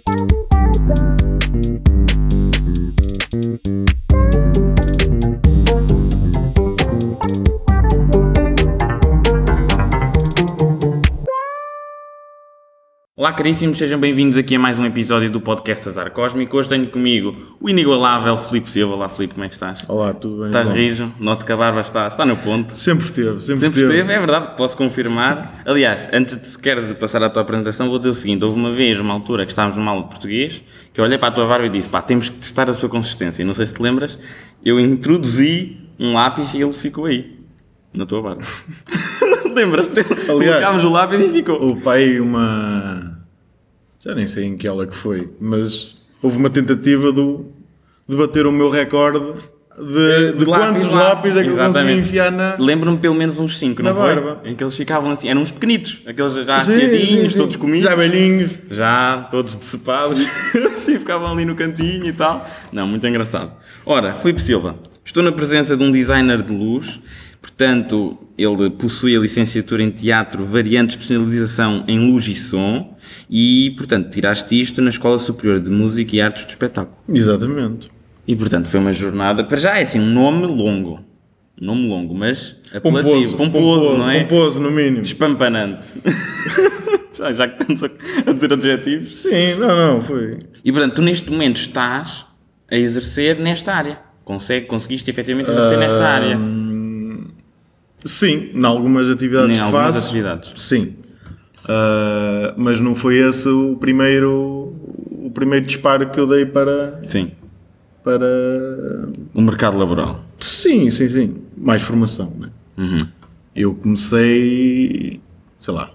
Thank you. Olá, caríssimos, sejam bem-vindos aqui a mais um episódio do podcast Azar Cósmico. Hoje tenho comigo o inigualável Filipe Silva. Olá, Filipe, como é que estás? Olá, tudo bem? Estás Bom, rijo? Noto que a barba está, está no ponto. Sempre esteve, sempre, Sempre esteve, é verdade, posso confirmar. Aliás, antes de sequer de passar à tua apresentação, vou dizer o seguinte: houve uma vez, uma altura que estávamos numa aula de português, que eu olhei para a tua barba e disse: pá, temos que testar a sua consistência. E não sei se te lembras, eu introduzi um lápis e ele ficou aí, na tua barba. lembras? Colocámos o lápis e ficou. O pai, uma. Já nem sei em que aula que foi, mas houve uma tentativa do, de bater o meu recorde de, de, De lápis, quantos lá. lápis é que eu consegui Exatamente. enfiar na. Lembro-me pelo menos uns 5, Na não foi? barba. Em que eles ficavam assim, eram uns pequenitos, aqueles já afiadinhos, todos comidos. Já velhinhos. Já, todos decepados, assim ficavam ali no cantinho e tal. Não, muito engraçado. Ora, Filipe Silva, estou na presença de um designer de luz, portanto, ele possui a licenciatura em teatro, variante de especialização em luz e som, e, portanto, tiraste isto na Escola Superior de Música e Artes do Espetáculo. Exatamente. E, portanto, foi uma jornada, para já é assim, um nome longo. Um nome longo, mas apelativo. Pomposo, Pomposo, não é? Pomposo, no mínimo. Espampanante. já, já que estamos a, a dizer adjetivos. Sim, não, não, foi. E portanto, tu neste momento estás a exercer nesta área. Consegue, conseguiste efetivamente exercer nesta área. Sim, em algumas atividades Em que algumas faço. atividades. Sim. Ah, mas não foi esse o primeiro, o primeiro disparo que eu dei para, Sim. para O mercado laboral. Sim, sim, sim. Mais formação, né? Uhum. Eu comecei, sei lá,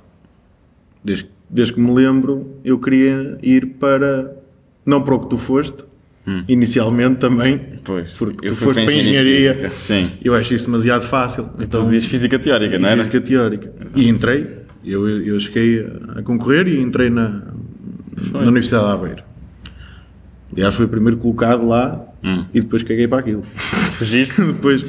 desde, desde que me lembro, eu queria ir para, não para o que tu foste, inicialmente também, Pois. porque tu foste para engenharia engenharia. Sim. eu acho isso demasiado fácil. Então, Tu dizias física teórica, não era? física teórica. E entrei, eu, eu cheguei a concorrer e entrei na, na Universidade de Aveiro. Aliás, fui o primeiro colocado lá Hum. e depois caguei para aquilo. Fugiste depois,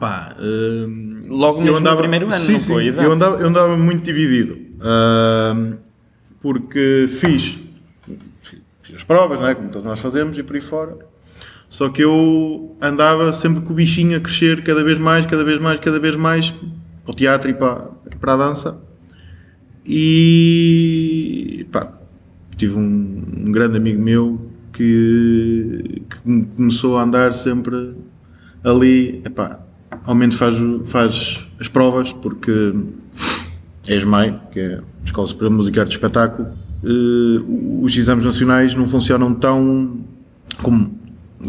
pá, hum, logo mesmo no primeiro ano, sim, não sim, foi? Exato. Eu andava, eu andava muito dividido, hum, porque fiz, fiz as provas, não é? como todos nós fazemos, e por aí fora. Só que eu andava sempre com o bichinho a crescer cada vez mais, cada vez mais, cada vez mais, para o teatro e para, para a dança. E pá, tive um, um grande amigo meu que, que me começou a andar sempre ali, epá, ao menos faz, faz as provas, porque é ESMAI, que é a Escola Superior de Música e Arte de Espetáculo, eh, os exames nacionais não funcionam tão como,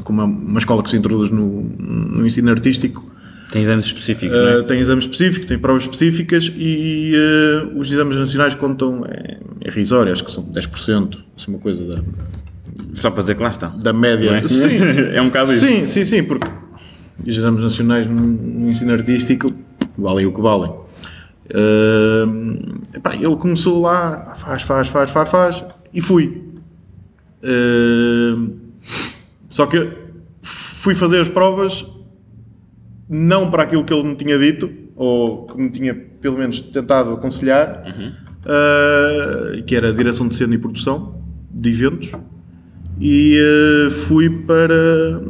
como uma, uma escola que se introduz no, no ensino artístico, Tem exames específicos, Uh, é? tem exames específicos, tem provas específicas e uh, os exames nacionais contam é, é irrisório, acho que são 10%, assim, uma coisa da, Só para dizer que lá está. da média. É? Sim, é um bocado isso. sim, sim, sim, porque os exames nacionais no, no ensino artístico valem o que valem. Uh, epá, ele começou lá, faz, faz, faz, faz, faz, e fui. Uh, só que fui fazer as provas não para aquilo que ele me tinha dito, ou que me tinha pelo menos tentado aconselhar, uh, que era direção de cena e produção de eventos, e uh, fui para,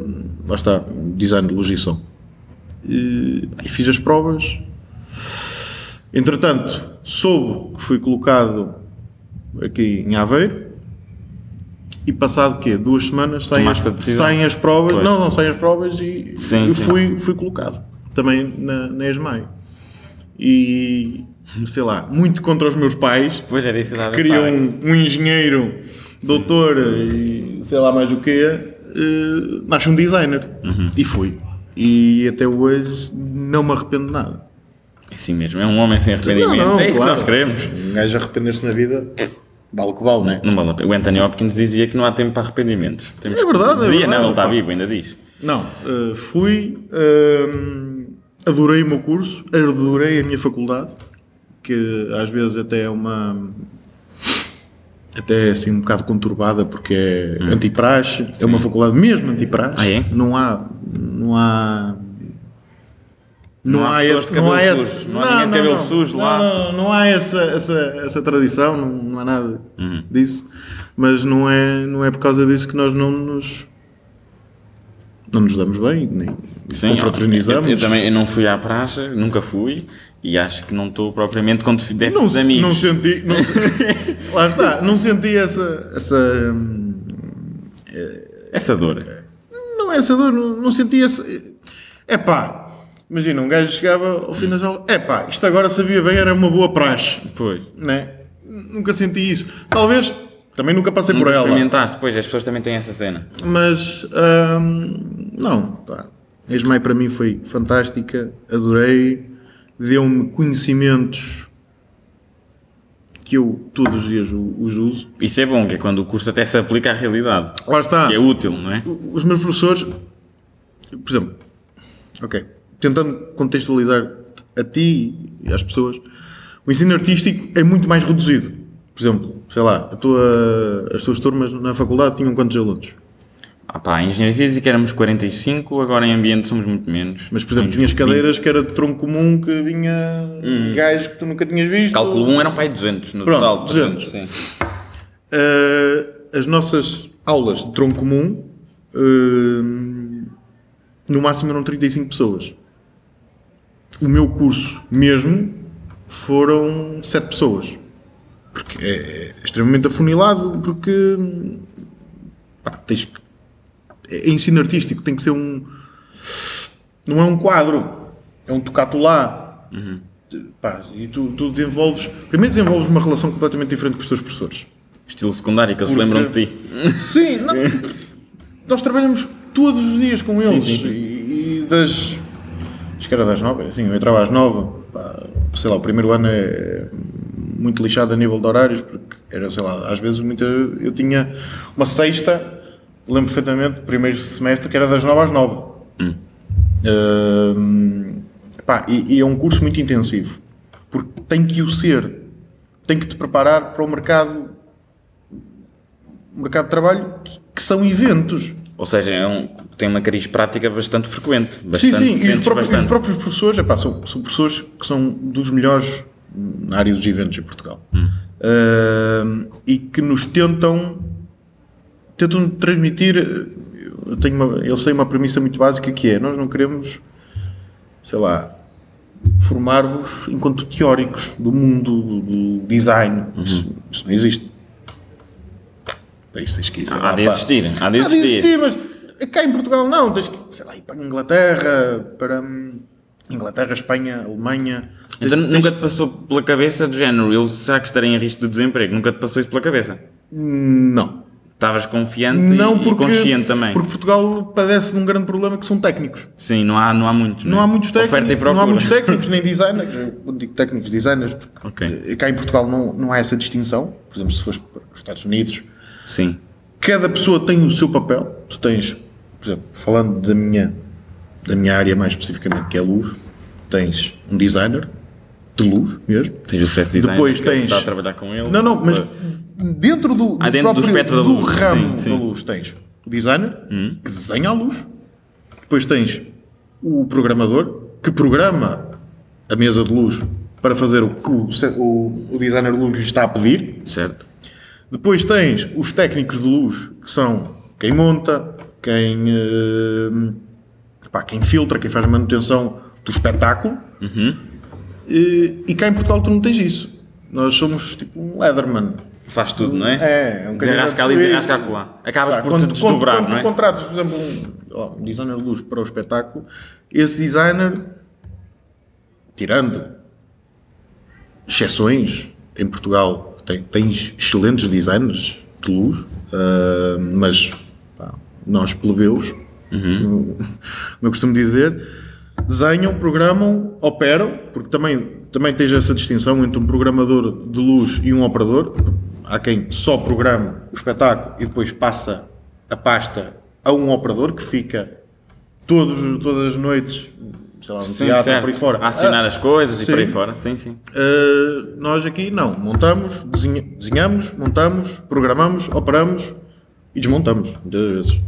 lá está, design de luz e som. E, e fiz as provas. Entretanto, soube que fui colocado aqui em Aveiro. E passado quê? Duas semanas saem, Tomaste a decisão. saem as provas. Pois. Não, não saem as provas e Sim, eu sim. fui, fui colocado. Também na, na ESMAI. E sei lá, muito contra os meus pais. Pois era isso que Queriam um, um engenheiro, doutor e sei lá mais o quê. nasce um designer. Uhum. E fui. E até hoje não me arrependo de nada. É assim mesmo, é um homem sem arrependimento. é isso que nós queremos. Um gajo arrepender-se na vida, vale o que vale, não é? Não vale a pena. O Anthony Hopkins dizia que não há tempo para arrependimentos. Temos- É verdade, é Dizia, verdade, não, ele está pá. vivo, ainda diz. Não, eh, fui, ehm, adorei o meu curso, adorei a minha faculdade, que às vezes até é uma. Até é assim um bocado conturbada porque é antipraxe, é uma faculdade mesmo antipraxe. Ah, é? Não há. Não há. Não há pessoas de cabelo sujo. Não há ninguém de cabelo sujo lá. Não, não, não há essa, essa, essa tradição, não, não há nada disso. Mas não é, não é por causa disso que nós não nos. Não nos damos bem, nem Sim, confraternizamos. Eu, eu também eu não fui à praça, nunca fui, e acho que não estou propriamente com déficit não, de amigos. não senti. Não, lá está, não senti essa. essa hum, Essa dor. não é essa dor, não, não senti essa. É pá, imagina, um gajo chegava ao fim das aulas. É pá, isto agora sabia bem, era uma boa praxe. Pois. Né? Nunca senti isso. Talvez. Também nunca passei por Nunca ela. experimentaste, pois as pessoas também têm essa cena. Mas hum, não, pá. A Esmai para mim foi fantástica, adorei, deu-me conhecimentos que eu todos os dias os uso. Isso é bom, que é quando o curso até se aplica à realidade. Lá está. Que é útil, não é? Os meus professores, por exemplo, ok, tentando contextualizar a ti e às pessoas, o ensino artístico é muito mais reduzido. Por exemplo, sei lá, a tua, as tuas turmas na faculdade tinham quantos alunos? Ah pá, em Engenharia Física éramos 45, agora em Ambiente somos muito menos. Mas, por exemplo, tinhas 20. cadeiras que era de tronco comum, que vinha gajos que tu nunca tinhas visto. Cálculo 1 eram para aí 200 no Pronto, total. 200. sim. Uh, as nossas aulas de tronco comum, uh, no máximo eram 35 pessoas. O meu curso mesmo foram 7 pessoas. Porque é, é extremamente afunilado, porque pá, tens que- é ensino artístico, tem que ser um. Não é um quadro, é um tocato lá. Pá, e tu, tu desenvolves. Primeiro desenvolves uma relação completamente diferente com os teus professores. Estilo secundário, que eles Porque- lembram de ti. Sim, não, nós trabalhamos todos os dias com eles. sim, sim. E, e das. Acho que era das nove, assim, eu entrava às nove. pá, sei lá, o primeiro ano é muito lixado a nível de horários, porque era, sei lá, às vezes muita, eu tinha uma sexta, lembro perfeitamente, primeiro semestre, que era das nove às nove. Hum, pá, e, e é um curso muito intensivo, porque tem que o ser, tem que te preparar para o mercado mercado de trabalho que, que são eventos. Ou seja, é um, tem uma cariz prática bastante frequente. sim, Bastante, sim, e os próprios, os próprios professores epá, são, são professores que são dos melhores na área dos eventos em Portugal Hum. Ahm, e que nos tentam tentam transmitir eu tenho uma, eles têm uma premissa muito básica que é nós não queremos sei lá formar-vos enquanto teóricos do mundo do, do design Uhum. isso, isso não existe para isso tens que ir, lá, Há de existir, há de Há de existir. existir, mas cá em Portugal não. Tens que, sei lá, ir para a Inglaterra, para hum, Inglaterra, Espanha, Alemanha. Então tens- nunca te passou pela cabeça do género, eu será que estarei em risco de desemprego? Nunca te passou isso pela cabeça? Não. Estavas confiante Não, e, porque, e consciente também. porque Portugal padece de um grande problema que são técnicos. Sim, não há, não há muitos. Não né? há muitos técnicos, não há muitos técnicos nem designers. Eu digo técnicos, designers, porque Ok. eh, cá em Portugal não, não há essa distinção. Por exemplo, se fores para os Estados Unidos, Sim. cada pessoa tem o seu papel. Tu tens, por exemplo, falando da minha, da minha área mais especificamente, que é luz, tens um designer de luz mesmo. Tens o set design Depois que tens- está a trabalhar com ele. Não, não, mas dentro do, Ah, dentro do espectro da do luz, ramo sim, sim. da luz tens o designer que desenha a luz, depois tens o programador que programa a mesa de luz para fazer o que o, o, o designer de luz lhe está a pedir. Certo. Depois tens os técnicos de luz, que são quem monta, quem, eh, pá, quem filtra, quem faz a manutenção do espetáculo. E, e cá em Portugal tu não tens isso. Nós somos tipo um Leatherman. Faz tudo, não é? É, é um Desenrasca ali, desenrasca acolá. Acabas Pá, por quando, te desdobrar, quando, quando não é? tu contratas, por exemplo, um, um designer de luz para o espetáculo, esse designer, tirando exceções, em Portugal tem, tens excelentes designers de luz, ah, mas pá, nós plebeus, Uhum. como eu costumo dizer, desenham, programam, operam, porque também, também tens essa distinção entre um programador de luz e um operador. Há quem só programa o espetáculo e depois passa a pasta a um operador que fica todos, todas as noites, sei lá, Sim, teatro, certo. por aí fora. A assinar Ah, as coisas e sim. por aí fora. Sim, sim. Uh, nós aqui não, montamos, desenha- desenhamos, montamos, programamos, operamos e desmontamos, muitas vezes.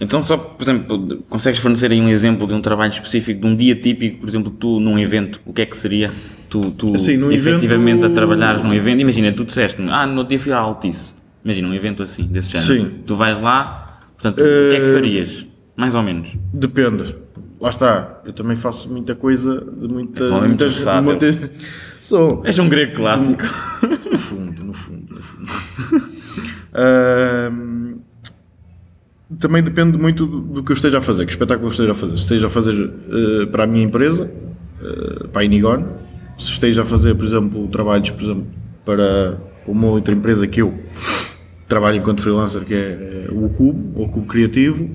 Então, só, por exemplo, consegues fornecer aí um exemplo de um trabalho específico, de um dia típico, por exemplo, tu num evento, o que é que seria? Tu, tu Assim, efetivamente evento- a trabalhares num evento, imagina, tu disseste ah, no dia fui à Altice, imagina um evento assim, desse género. Sim. Tu vais lá, portanto, o que é que Eh, farias? Mais ou menos. Depende. Lá está. Eu também faço muita coisa de muita, És um versátil. muitas. Sou. És um grego clássico. No fundo, no fundo, no fundo. Ahm, também depende muito do, do que eu esteja a fazer, que espetáculo eu esteja a fazer. Se esteja a fazer eh, para a minha empresa, eh, para a Inigon, se esteja a fazer, por exemplo, trabalhos por exemplo, para uma outra empresa que eu trabalho enquanto freelancer, que é eh, o Cubo, o Cubo Criativo,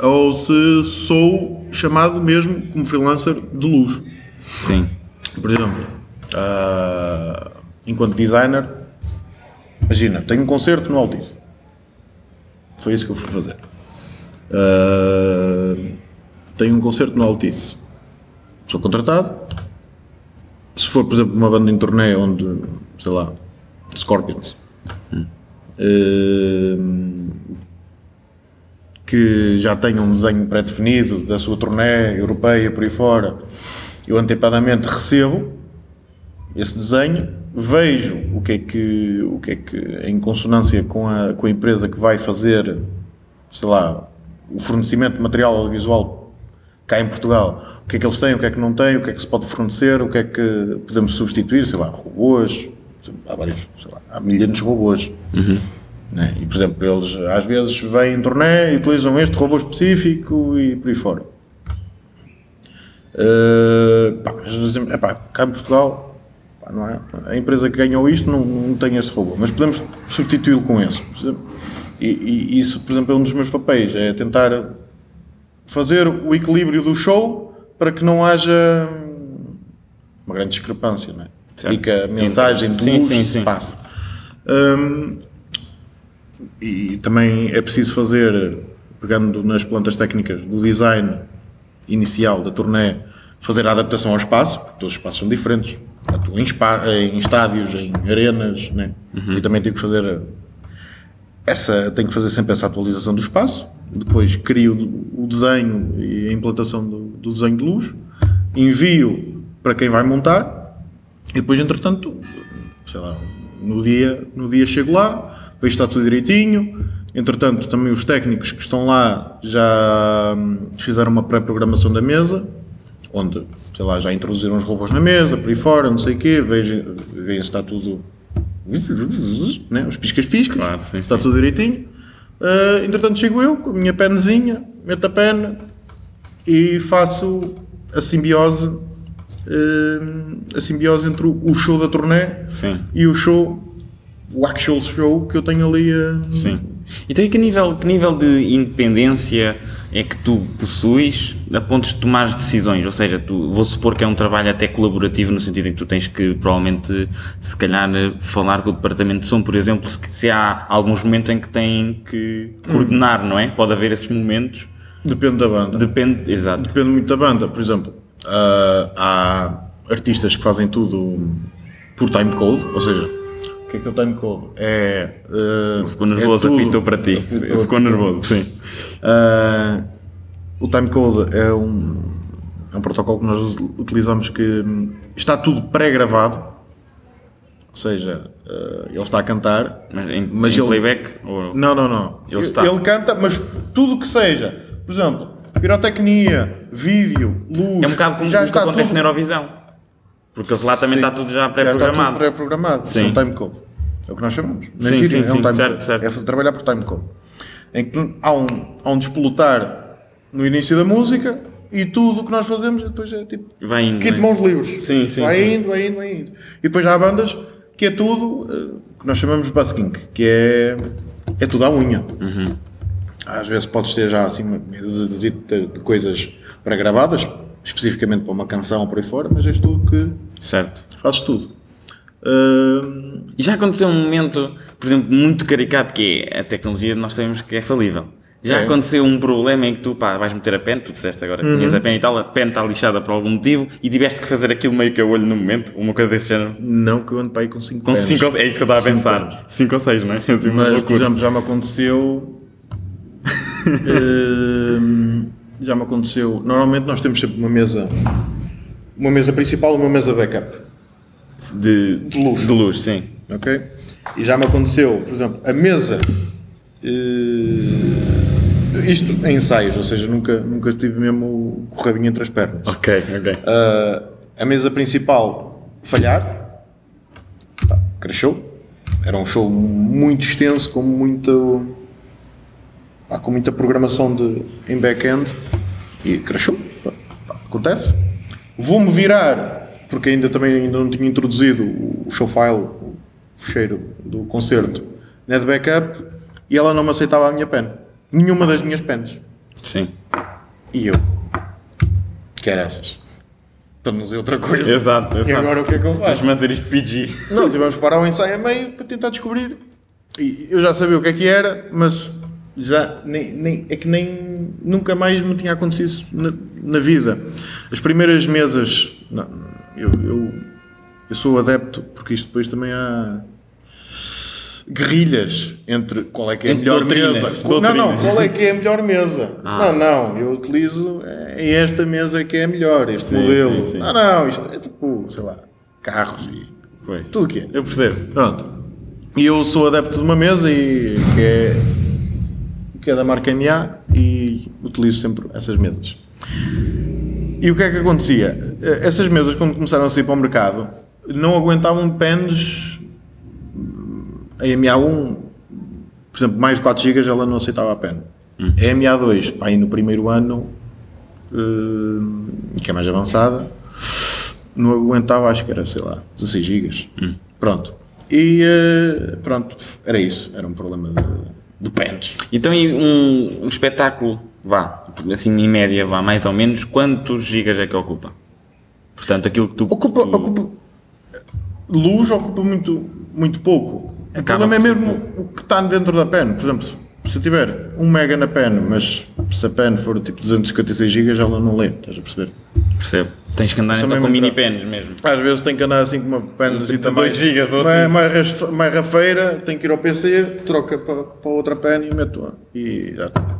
ou se sou chamado mesmo como freelancer de luxo. Sim. Por exemplo, ah, enquanto designer, imagina, tenho um concerto no Altice. Foi isso que eu fui fazer. Ah, tenho um concerto no Altice. Sou contratado. Se for, por exemplo, uma banda em turnê onde, sei lá, Scorpions, ah, que já tenha um desenho pré-definido da sua turnê europeia por aí fora, eu antecipadamente recebo esse desenho, vejo o que é que, o que, é que em consonância com a, com a empresa que vai fazer, sei lá, o fornecimento de material audiovisual cá em Portugal, o que é que eles têm, o que é que não têm, o que é que se pode fornecer, o que é que podemos substituir, sei lá, robôs, há vários, sei lá, há milhares de robôs. Né? E, por exemplo, eles às vezes vêm em turnê e utilizam este robô específico e por aí fora. Uh, pá, mas epá, cá em Portugal pá, não é? a empresa que ganhou isto não, não tem esse robô, mas podemos substituí-lo com esse. E, e isso, por exemplo, é um dos meus papéis, é tentar fazer o equilíbrio do show para que não haja uma grande discrepância, não é? Certo. E que a mensagem Sim, luz sim, sim. passe. Hum, e também é preciso fazer, pegando nas plantas técnicas do design inicial da turnê, fazer a adaptação ao espaço, porque todos os espaços são diferentes. Atuo em, em estádios, em arenas, né? e também tenho que fazer essa, tenho que fazer sempre essa atualização do espaço. Depois crio o desenho e a implantação do, do desenho de luz, envio para quem vai montar e depois, entretanto, sei lá, no dia, no dia chego lá, que está tudo direitinho. Entretanto, também os técnicos que estão lá já hum, fizeram uma pré-programação da mesa, onde, sei lá, já introduziram os robôs na mesa, por aí fora, não sei o quê, vejam, se está tudo. Né? Os piscas-piscas, Claro, sim, está sim. tudo direitinho. Ah, entretanto, chego eu com a minha penzinha, meto a pena e faço a simbiose, hum, a simbiose entre o o show da turnê Sim. e o show, o actual show que eu tenho ali a. Sim. Então, e que nível, que nível de independência é que tu possuis a ponto de tomar decisões? Ou seja, tu, vou supor que é um trabalho até colaborativo, no sentido em que tu tens que, provavelmente, se calhar, falar com o departamento de som, por exemplo, se, se há alguns momentos em que têm que coordenar, não é? Pode haver esses momentos. Depende da banda. Depende, exato. Depende muito da banda. Por exemplo, ah, há artistas que fazem tudo por time code, ou seja, que é que é o time code? É. ah, Ficou nervoso, é tudo- apitou para ti. apitou, Ficou nervoso, sim. Ah, o timecode é um, é um protocolo que nós utilizamos que hum, está tudo pré-gravado, ou seja, ah, ele está a cantar, Mas em, Mas em ele- playback? Ou... não, não, não. Ele está. canta, mas tudo que seja, por exemplo, pirotecnia, vídeo, luz, É um bocado como já o que acontece tudo, na Eurovisão. Porque lá também Sim. está tudo já Já está pré-programado. tudo pré-programado. É um timecode. É o que nós chamamos. Na Sim, gíria sim, é um timecode. certo, certo. É trabalhar por timecode. Em que há um, há um despolutar no início da música e tudo o que nós fazemos depois é tipo Vai indo. kit de não é? mãos livres. Sim, sim, Vai sim. indo, vai indo, vai indo. E depois há bandas que é tudo eh, que nós chamamos de busking, que é, é tudo à unha. Uhum. Às vezes podes ter já assim uma de, de, de coisas pré-gravadas, especificamente para uma canção por aí fora, mas és tu que Certo. fazes tudo. Ahm, E já aconteceu um momento, por exemplo, muito caricato, que é a tecnologia, nós sabemos que é falível. Já É. aconteceu um problema em que tu pá, vais meter a pen, tu disseste agora que Uhum. tinhas a pen e tal, a pen está lixada por algum motivo e tiveste que fazer aquilo meio que a olho no momento, uma coisa desse género. não que eu ando para aí com 5 Com cinco, ou- é isso que eu estava a pensar. 5 ou 6, não é? Assim, uma Mas, por exemplo, já me aconteceu Hum, já me aconteceu. Normalmente nós temos sempre uma mesa, uma mesa principal e uma mesa backup. De, de luz. De luz, sim. Ok? E já me aconteceu, por exemplo, a mesa. eh, isto em ensaios, ou seja, nunca, nunca estive mesmo com o rabinho entre as pernas. Ok, ok. Uh, a mesa principal falhar, pá, crashou. Era um show muito extenso, com muito pá, com muita programação de, em back-end e crashou. Pá, acontece. Vou-me virar, porque ainda também ainda não tinha introduzido o show file, o fecheiro do concerto, na de backup, e ela não me aceitava a minha pen. Nenhuma das minhas pens. Sim. E eu, quer essas. Para não dizer outra coisa. Exato, exato. E agora o que é que eu faço? manter isto PG. Não, tivemos que parar o ensaio a meio para tentar descobrir. E eu já sabia o que é que era, mas já nem, nem- é que nem nunca mais me tinha acontecido isso na, na vida. As primeiras mesas, não, eu, eu, eu sou adepto, porque isto depois também há guerrilhas entre qual é que é a melhor doutrinas, mesa. Não, doutrinas. não, qual é que é a melhor mesa? Ah. Não, não, eu utilizo é esta mesa que é a melhor, este Sim, modelo. sim, sim. Não, não, isto é tipo, sei lá, carros e Pois. tudo o que é. Eu percebo. Pronto. E eu sou adepto de uma mesa e que é, que é da marca MA e utilizo sempre essas mesas. E o que é que acontecia? Essas mesas, quando começaram a sair para o mercado, não aguentavam pens a MA1, por exemplo, mais de 4 GB ela não aceitava a pen. A MA2, pá, aí no primeiro ano, eh, que é mais avançada, não aguentava, acho que era, sei lá, 16 GB. Pronto. E eh, pronto, era isso. Era um problema de, de pens. Então, um, um espetáculo, vá, assim em média, vá, mais ou menos, quantos gigas é que ocupa? Portanto, aquilo que tu. Ocupa, tu- ocupa luz ocupa muito, muito pouco. O Acaba problema é mesmo o que está dentro da pen. Por exemplo, se, eu tiver 1 mega na pen, mas se a pen for tipo 256 GB, ela não lê, estás a perceber? Percebo. Tens que andar então com mini pens mesmo. Às vezes tem que andar assim com uma penzinha De dois gigas ou mais, assim. mais, mais rafeira, tem que ir ao PC, troca para, para outra pen e uma. E já está.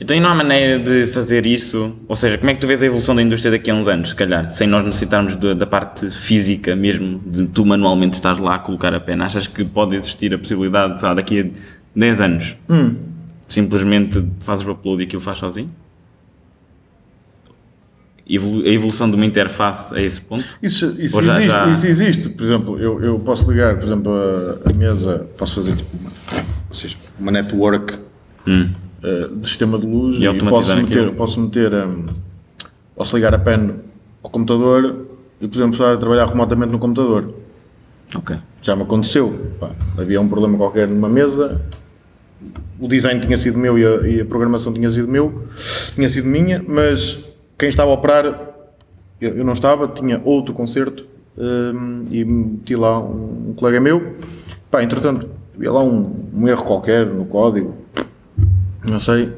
Então, e não há maneira de fazer isso? Ou seja, como é que tu vês a evolução da indústria daqui a uns anos, se calhar, sem nós necessitarmos da, da parte física mesmo, de tu manualmente estás lá a colocar a pena? Achas que pode existir a possibilidade, sei lá, daqui a 10 anos, Hum. simplesmente fazes o upload e aquilo faz sozinho? A evolução de uma interface a esse ponto? Isso, isso, já- existe, já- isso existe. Por exemplo, eu, eu posso ligar, por exemplo, a, a mesa, posso fazer tipo uma, ou seja, uma network Hum. eh, de sistema de luz E e, posso meter, aquilo. posso meter, hum, posso ligar a pen ao computador e, por exemplo, estar a trabalhar remotamente no computador. Ok. Já me aconteceu. Pá, havia um problema qualquer numa mesa, o design tinha sido meu e a, e a programação tinha sido meu, tinha sido minha, mas quem estava a operar, eu, eu não estava, tinha outro concerto hum, e meti lá um, um colega meu. Pá, entretanto, havia lá um, um erro qualquer no código, não sei,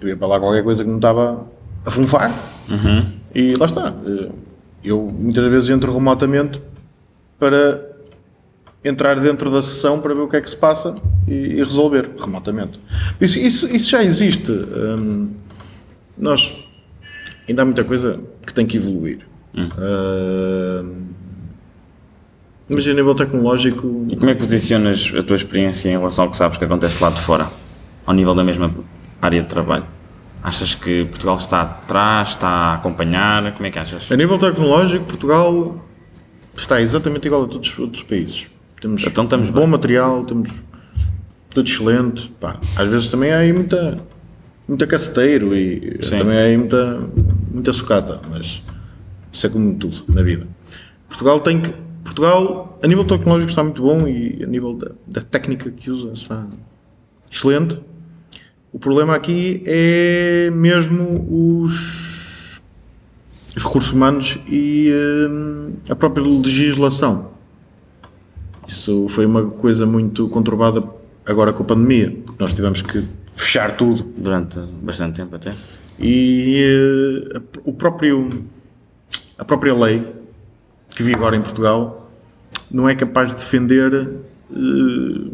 eu ia para lá qualquer coisa que não estava a funfar e lá está. Eh, Eu muitas vezes entro remotamente para entrar dentro da sessão para ver o que é que se passa e, e resolver remotamente. Isso, isso, isso já existe. Hum, nós ainda há muita coisa que tem que evoluir. Hum, mas a nível tecnológico, E como é que posicionas a tua experiência em relação ao que sabes que acontece lá de fora, ao nível da mesma área de trabalho? Achas que Portugal está atrás, está a acompanhar? Como é que achas? a nível tecnológico, Portugal está exatamente igual a todos os outros países. Temos Então estamos bom bem. material, temos tudo excelente. Pá, às vezes também há aí muita, muita caceteiro e Sim. também há aí muita, muita sucata, mas isso é como tudo na vida. Portugal tem que. Portugal, a nível tecnológico, está muito bom e a nível da, da técnica que usa está excelente. O problema aqui é mesmo os, os recursos humanos e hum, a própria legislação. Isso foi uma coisa muito conturbada agora com a pandemia, porque nós tivemos que fechar tudo Durante bastante tempo até. E eh, a- o próprio a própria lei que vigora em Portugal não é capaz de defender eh,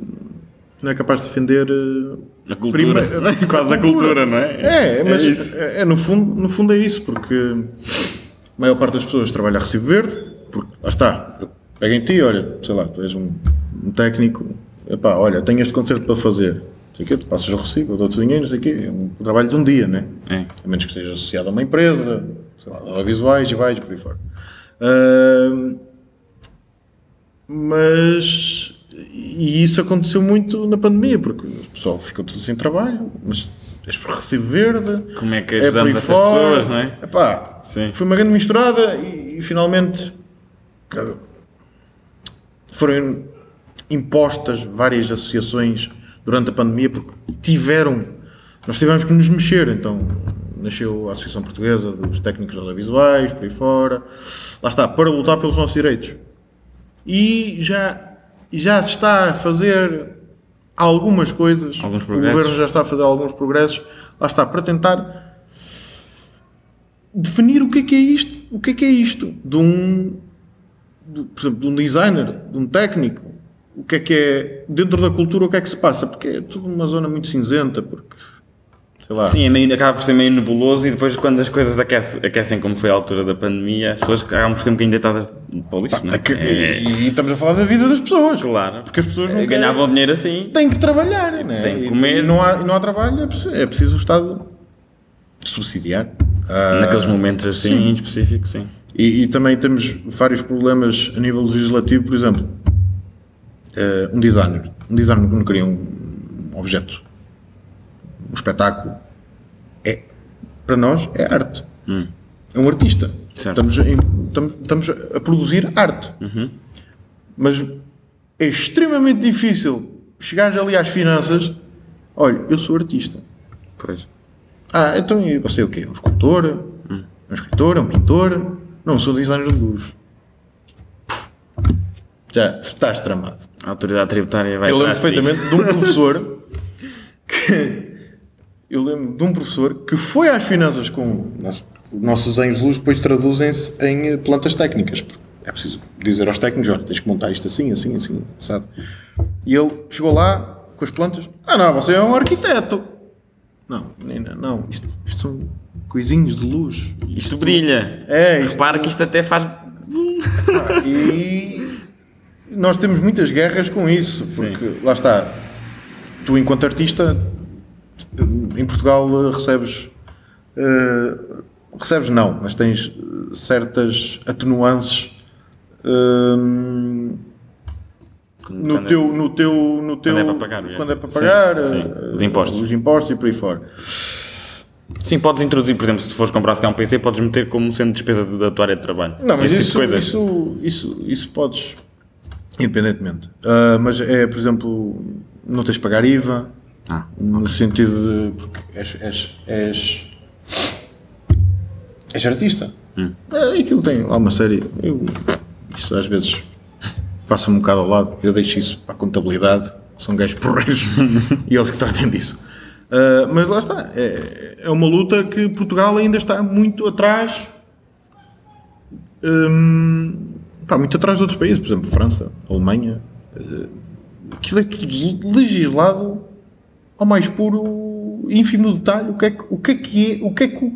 não é capaz de defender. eh, A cultura. Prime- Quase a cultura, não é? É, mas isso. é, é, no, fundo, no fundo é isso, porque a maior parte das pessoas trabalha a recibo verde, porque lá está, eu pego em ti, olha, sei lá, tu és um, um técnico, epá, olha, tenho este concerto para fazer, sei o quê, tu passas o recibo, eu dou-te dinheiro, não sei o quê, é um trabalho de um dia, né? É. A menos que esteja associado a uma empresa, sei lá, audiovisuais e vais por aí fora. Ahm, mas e isso aconteceu muito na pandemia, porque o pessoal ficou tudo sem trabalho, mas és por recibo verde. Como é que é ajudamos aí essas fora. pessoas, não é? Epá, Sim. Foi uma grande misturada e, e finalmente ah, foram impostas várias associações durante a pandemia porque tiveram, nós tivemos que nos mexer, então nasceu a Associação Portuguesa dos Técnicos Audiovisuais, por aí fora, lá está, para lutar pelos nossos direitos. E já, já se está a fazer algumas coisas, Alguns o governo já está a fazer alguns progressos, lá está, para tentar definir o que é que é isto, o que é que é isto de um, de, por exemplo, de um designer, de um técnico, o que é que é dentro da cultura, o que é que se passa, porque é tudo uma zona muito cinzenta, porque sei lá, Sim, é meio, acaba por ser meio nebuloso e depois quando as coisas aquecem, aquecem como foi a altura da pandemia, as pessoas acabam por ser um bocadinho deitadas para o lixo, não É é? que- É, e estamos a falar da vida das pessoas, claro. porque as pessoas não Ganhavam querem- dinheiro assim. têm que trabalhar, né? Tem que comer. e não há, não há trabalho, é preciso, é preciso o Estado subsidiar. Ah, Naqueles momentos assim, em específico, sim. E, e também temos vários problemas a nível legislativo, por exemplo, eh, um designer. Um designer não cria um objeto, um espetáculo. É, para nós, é arte. É um artista. Certo. Estamos, em- estamos, estamos a produzir arte. Mas é extremamente difícil chegares ali às finanças. Olha, eu sou artista. Pois. Ah, então você é o quê? Um escultor? Um escritor? Um pintor? Não, sou designer de luz. Já estás tramado. A autoridade tributária vai Eu lembro perfeitamente de um professor que. Eu lembro de um professor que foi às finanças com nosso, os nossos luz, depois traduzem-se em eh, plantas técnicas. É preciso dizer aos técnicos: olha, tens que montar isto assim, assim, assim, sabe? E ele chegou lá com as plantas: ah, não, você é um arquiteto. Não, menina, não, isto, isto são coisinhos de luz. Isto brilha. É, isto- Repara que isto até faz. E nós temos muitas guerras com isso, porque lá está, tu enquanto artista em Portugal eh, recebes eh, recebes não, mas tens eh, certas atenuances eh, no Quando é- teu, no teu, no teu é para pagar, é. quando é para Sim, pagar, sim. eh, Os impostos. os impostos e por aí fora. Sim, podes introduzir, por exemplo, se tu fores comprar se um PC, podes meter como sendo despesa da tua área de trabalho. Não, mas isso, tipo coisas. isso, isso, isso podes, independentemente. Ah, mas é, por exemplo, não tens de pagar IVA, Ah, no sentido de. porque és. és, és, és artista. Hum. É, aquilo tem lá uma série. Eu, isso às vezes passa-me um bocado ao lado. Eu deixo isso para a contabilidade, são gajos porreiros e eles que tratem disso. Ah, mas lá está. É, é uma luta que Portugal ainda está muito atrás. hum, pá, muito atrás de outros países, por exemplo, França, Alemanha. eh, aquilo é tudo legislado ao mais puro ínfimo detalhe. O que é que, o que, é, que é, o que é que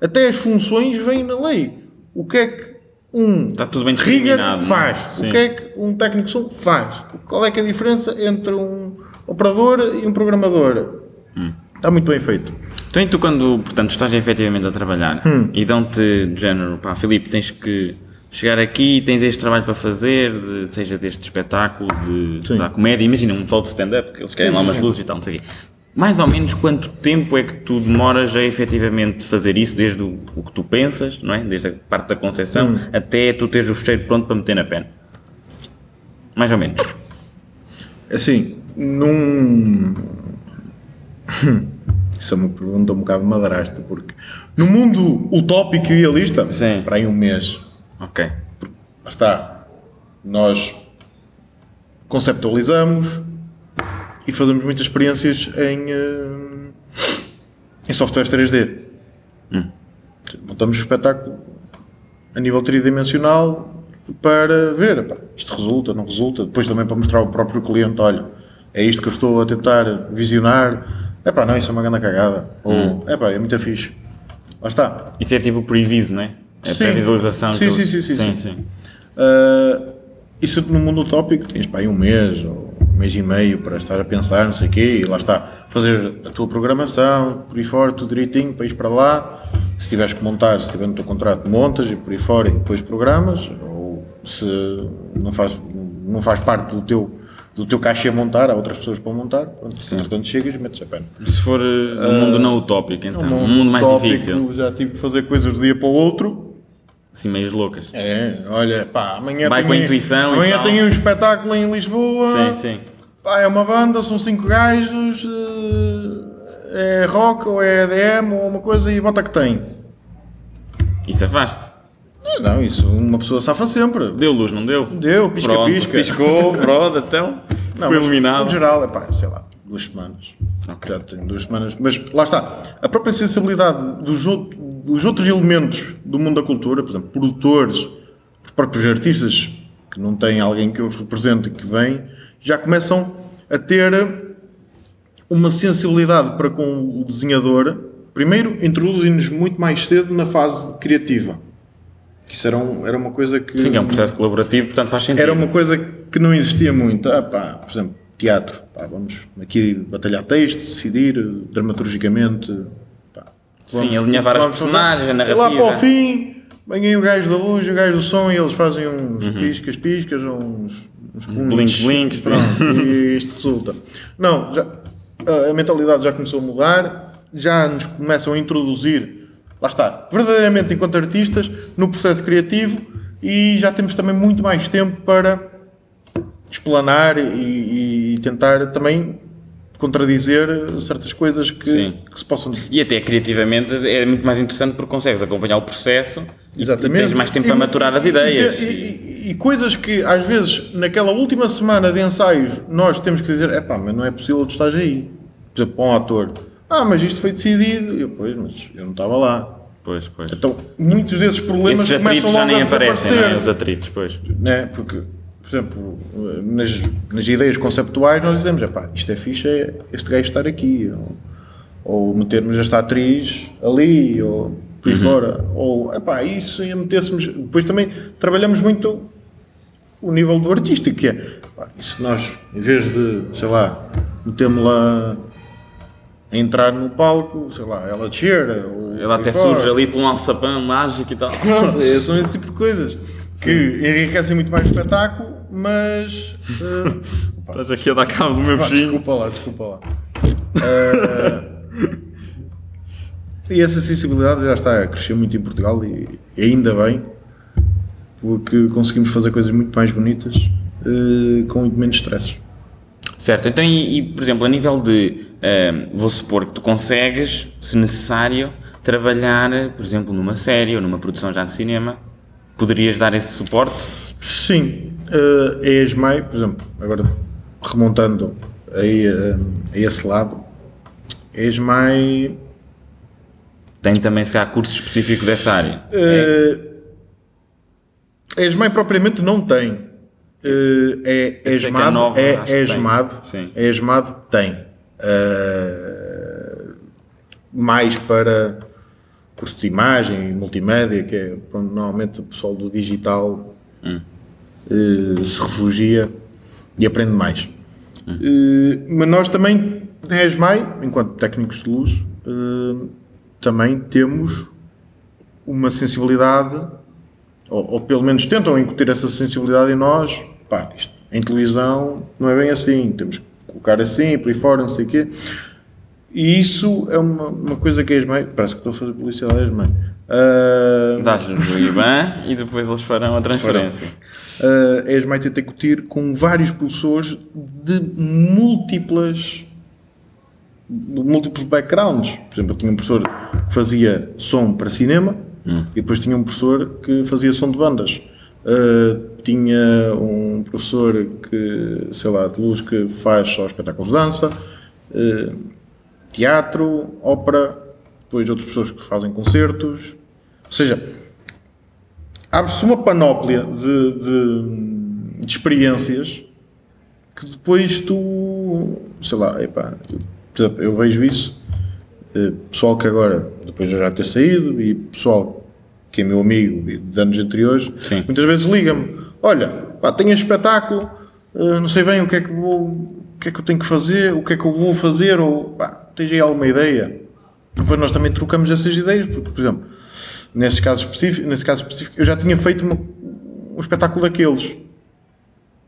até as funções vêm na lei. O que é que um Está tudo bem não é? faz? Sim. O que é que um técnico de som faz? Qual é que é a diferença entre um operador e um programador? Hum. Está muito bem feito. Então, e tu quando, portanto, estás efetivamente a trabalhar Hum. e dão-te de género, pá, Filipe, tens que chegar aqui, tens este trabalho para fazer, de- seja deste espetáculo, de, Sim. da comédia, imagina um flow de stand-up, que eles querem Sim, lá umas luzes e tal, não sei o quê. Mais ou menos quanto tempo é que tu demoras a efetivamente fazer isso, desde o, o que tu pensas, não é? Desde a parte da concepção, Hum. até tu teres o fecheiro pronto para meter na pena? Mais ou menos. Assim, num. Isso é uma pergunta um bocado madrasta, porque no mundo utópico e idealista, Sim. para aí um mês, Ok. Lá está. Nós conceptualizamos e fazemos muitas experiências em, eh, em softwares 3D. Montamos um espetáculo a nível tridimensional para ver epá, isto resulta, não resulta. Depois também para mostrar ao próprio cliente: olha, é isto que eu estou a tentar visionar. É pá, não, isso é uma grande cagada. Ou, é pá, é muito fixe. Lá está. Isso é tipo o previso, não é? É Sim. pré-visualização. Sim, sim, sim, sim, sim. Uh, isso no mundo utópico tens pá, aí um mês ou um mês e meio para estar a pensar, não sei o quê, e lá está, fazer a tua programação, por aí fora, tudo direitinho, para ir para lá. Se tiveres que montar, se estiver no teu contrato, montas e por aí fora e depois programas, ou se não faz, não faz parte do teu, do teu caixa montar, há outras pessoas para montar, pronto, entretanto chegas e metes a pena. Se for uh, um mundo não utópico, então. Um mundo, mais utópico, difícil. Já tive que fazer coisas de um dia para o outro. Assim, meias loucas. É, olha, pá, amanhã Vai tenho, com a intuição amanhã tenho um espetáculo em Lisboa. Sim, sim. Pá, é uma banda, são cinco gajos, eh, é rock ou é EDM ou uma coisa e bota que tem. Isso afaste. Não, Não, isso uma pessoa safa sempre. Deu luz, não deu? Deu, pisca, Pronto, pisca. Piscou, pronto, então. Não, Foi iluminado. No geral, é pá, sei lá, duas semanas. Ok. Já tenho duas semanas. Mas lá está, a própria sensibilidade dos, dos outros elementos do mundo da cultura, por exemplo, produtores, os próprios artistas, que não têm alguém que os represente que vem, já começam a ter uma sensibilidade para com o desenhador. Primeiro, introduzem-nos muito mais cedo na fase criativa. Isso era, um- era uma coisa que. Sim, é um processo colaborativo, portanto faz sentido. Era uma coisa que não existia muito. Ah, pá, por exemplo, teatro. Pá, vamos aqui batalhar texto, decidir dramaturgicamente. Pá, Sim, alinhavar as personagens, a E lá narrativa. para o fim, vem aí o gajo da luz e o gajo do som e eles fazem uns Uhum. piscas, piscas, ou uns, uns blinks, blinks, Pronto, e isto resulta. Não, já, a- a mentalidade já começou a mudar, já nos começam a introduzir, lá está, verdadeiramente enquanto artistas, no processo criativo e já temos também muito mais tempo para explanar e, e tentar também contradizer certas coisas que, que se possam E até criativamente é muito mais interessante porque consegues acompanhar o processo e- Exatamente. e tens mais tempo E- para maturar as e- ideias. E, e- coisas que às vezes naquela última semana de ensaios nós temos que dizer, é pá, mas não é possível tu estás aí. Por exemplo, para um ator. Ah, mas isto foi decidido. E eu, pois, mas eu não estava lá. Pois, pois. Então, muitos desses problemas Esses começam atritos já logo nem a aparecem, desaparecer. não é? Os atritos, pois. né? Porque, por exemplo, nas, nas ideias conceptuais nós dizemos, é pá, isto é fixe, é este gajo estar aqui. Ou, ou metermos esta atriz ali, ou por aí fora. Ou, é pá, isso e metêssemos... Depois também trabalhamos muito o nível do artístico, que é, pá, e se nós, em vez de, sei lá, metemos-la a entrar no palco, sei lá, ela cheira, ou Ela até fora. surge ali por um alçapão mágico e tal. Pronto, é, são esse tipo de coisas que enriquecem muito mais o espetáculo, mas. pá, Estás aqui a dar cabo do meu bichinho. desculpa lá, desculpa lá. Eh, e essa sensibilidade já está a crescer muito em Portugal e, e ainda bem, porque conseguimos fazer coisas muito mais bonitas eh, com muito menos stress. Certo, então e, e, por exemplo, a nível de, ehm, vou supor que tu consegues, se necessário, trabalhar, por exemplo, numa série ou numa produção já de cinema, poderias dar esse suporte? Sim, eh, a ESMAI, por exemplo, agora remontando aí, eh, a esse lado, a ESMAI Tem também, se calhar, curso específico dessa área? Eh, a ESMAI propriamente não tem. Eh, é a ESMAD, Nova é, que é tem. ESMAD, a ESMAD tem. Eh, mais para curso de imagem e multimédia, que é normalmente o pessoal do digital Hum. Eh, se refugia e aprende mais. Eh, mas nós também, na ESMAI, enquanto técnicos de luz, eh, também temos uma sensibilidade, ou, ou pelo menos tentam incutir essa sensibilidade em nós. Pá, isto, em televisão não é bem assim, temos que colocar assim, por aí fora, não sei o quê. E isso é uma, uma coisa que a ESMAI, parece que estou a fazer publicidade à ESMAI. Ah, Dás-lhes o IBAN e depois eles farão a transferência. Uh, a ESMAI tenta discutir com vários professores de múltiplas de múltiplos backgrounds. Por exemplo, eu tinha um professor que fazia som para cinema e depois tinha um professor que fazia som de bandas. Uh, tinha um professor que, sei lá, de luz que faz só espetáculos de dança, uh, teatro, ópera, depois outras pessoas que fazem concertos. Ou seja, abre-se uma panóplia de, de- de experiências que depois tu sei lá, epá, eu, vejo isso, eh, pessoal que agora, depois de eu já ter saído, e pessoal que é meu amigo e de anos anteriores, Sim. muitas vezes liga-me, olha, pá, tenho este espetáculo, eh, não sei bem o que é que vou, que é que eu tenho que fazer, o que é que eu vou fazer, ou pá, tens aí alguma ideia? Depois nós também trocamos essas ideias, porque, por exemplo, nesse caso específico, nesse caso específico eu já tinha feito uma- um espetáculo daqueles.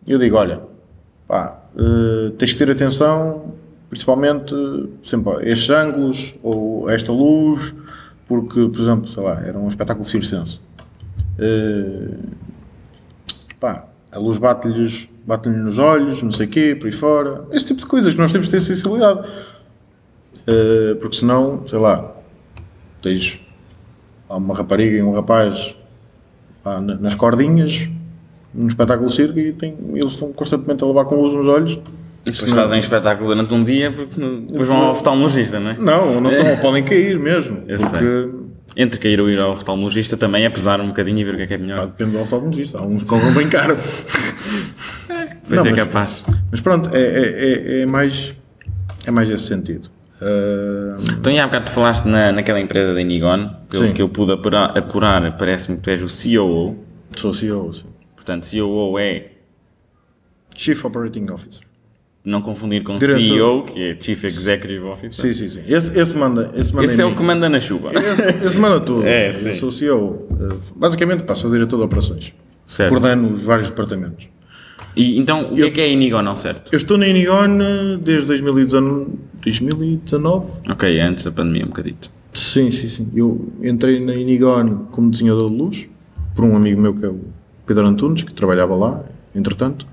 Eu digo, olha, pá, eh, tens que ter atenção, principalmente sempre a estes ângulos ou esta luz, porque, por exemplo, sei lá, era um espetáculo circense. Eh, pá, a luz bate-lhes bate nos olhos, não sei o quê, por aí fora. Esse tipo de coisas que nós temos de ter sensibilidade. Eh, porque senão, sei lá, tens há uma rapariga e um rapaz lá na- nas cordinhas, num espetáculo de circo, e tem, eles estão constantemente a levar com luz nos olhos. E depois fazem espetáculo durante um dia porque depois vão ao oftalmologista, não é? Não, não são, podem cair mesmo. Eu porque Entre cair ou ir ao oftalmologista também é pesar um bocadinho e ver o que é que é pá, melhor. depende do oftalmologista. Há uns que cobram bem caro. Pois não, é mas- capaz. Mas pronto, é, é, é, é mais, é mais esse sentido. Ah, Então, e há bocado tu falaste na, naquela empresa da Inigon, pelo Sim. que eu pude apurar, apurar parece-me que tu és o COO. sou CEO, sim. Portanto, COO é Chief Operating Officer. Não confundir com Diretor. CEO, que é Chief Executive Officer. Sim, sim, sim. Esse, esse manda, esse manda Esse é o mim. que manda na chuva. Esse, esse manda tudo. É, sim. Eu sou CEO. Uh, Basicamente, pá, sou diretor de operações. Certo. Coordeno os vários departamentos. E, então, o que é que é a Inigon ao certo? Eu estou na Inigon uh, desde 2019. 2019? Ok, antes da pandemia um bocadito. Sim, sim, sim. Eu entrei na Inigon como desenhador de luz, por um amigo meu que é o Pedro Antunes, que trabalhava lá, entretanto,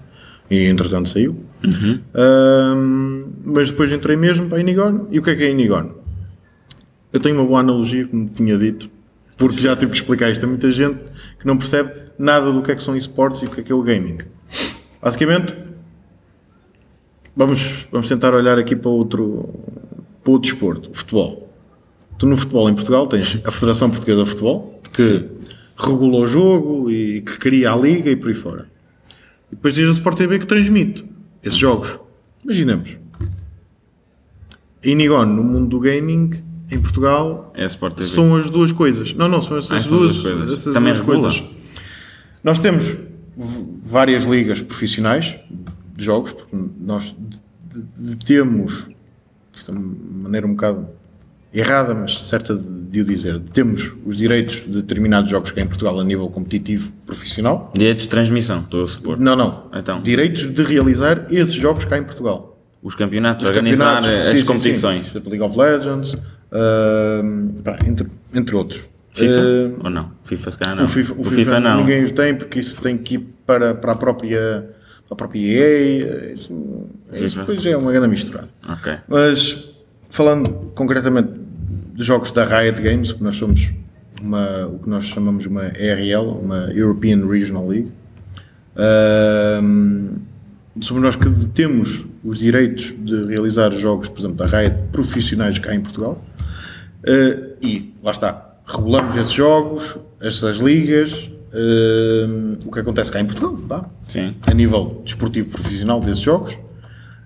e entretanto saiu. Ahm, mas depois entrei mesmo para a Inigon. E o que é que é a Inigon? Eu tenho uma boa analogia, como tinha dito, porque já tive que explicar isto a muita gente que não percebe nada do que é que são esportes e o que é que é o gaming. Basicamente, vamos, vamos tentar olhar aqui para outro, para outro desporto, o futebol. Tu no futebol em Portugal tens a Federação Portuguesa de Futebol, que regula o jogo e que cria a liga e por aí fora. E depois tens a Sport TV que transmite esses jogos. Imaginemos. A Inigon, no mundo do gaming, em Portugal, É são as duas coisas. Não, não, são essas Ah, são duas, duas coisas. essas Também duas regula? coisas. Nós temos várias ligas profissionais de jogos, porque nós de- de- temos, isto é uma maneira um bocado errada, mas certa de, o dizer, temos os direitos de determinados jogos que há em Portugal a nível competitivo profissional. Direitos de transmissão, estou a supor. Não, não. Então. Direitos de realizar esses jogos cá em Portugal. Os campeonatos, Os organizar campeonatos, as sim, sim, competições. sim. Tipo League of Legends, ahm, pá, entre, entre outros. FIFA? Ahm, Ou não? FIFA se calhar não. o FIFA, o FIFA não. ninguém o tem porque isso tem que ir para, para a própria para a própria EA. Isso, isso FIFA. depois é uma grande misturada. Ok. Mas falando concretamente jogos da Riot Games, que nós somos uma, o que nós chamamos uma ERL, uma European Regional League, ahm, somos nós que detemos os direitos de realizar jogos, por exemplo, da Riot profissionais cá em Portugal. Uh, e lá está, regulamos esses jogos, essas ligas, uh, o que acontece cá em Portugal, vá, Sim. a nível desportivo profissional desses jogos,